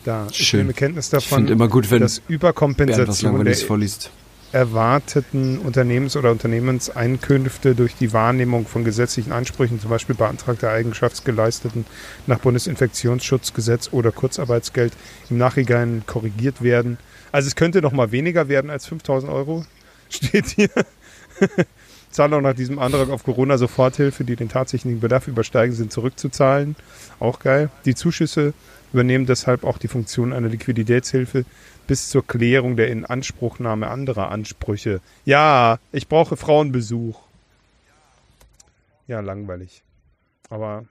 Da. Ich Schön. nehme Kenntnis Ich davon, immer gut, wenn dass Überkompensation der vorliest. erwarteten Unternehmens- oder Unternehmenseinkünfte durch die Wahrnehmung von gesetzlichen Ansprüchen, zum Beispiel beantragte Eigenschaftsgeleisteten nach Bundesinfektionsschutzgesetz oder Kurzarbeitsgeld, im Nachhinein korrigiert werden. Also es könnte noch mal weniger werden als 5000 Euro, steht hier. *laughs* Zahlung nach diesem Antrag auf Corona-Soforthilfe, die den tatsächlichen Bedarf übersteigen, sind zurückzuzahlen. Auch geil. Die Zuschüsse übernehmen deshalb auch die Funktion einer Liquiditätshilfe bis zur Klärung der Inanspruchnahme anderer Ansprüche. Ja, ich brauche Frauenbesuch. Ja, langweilig. Aber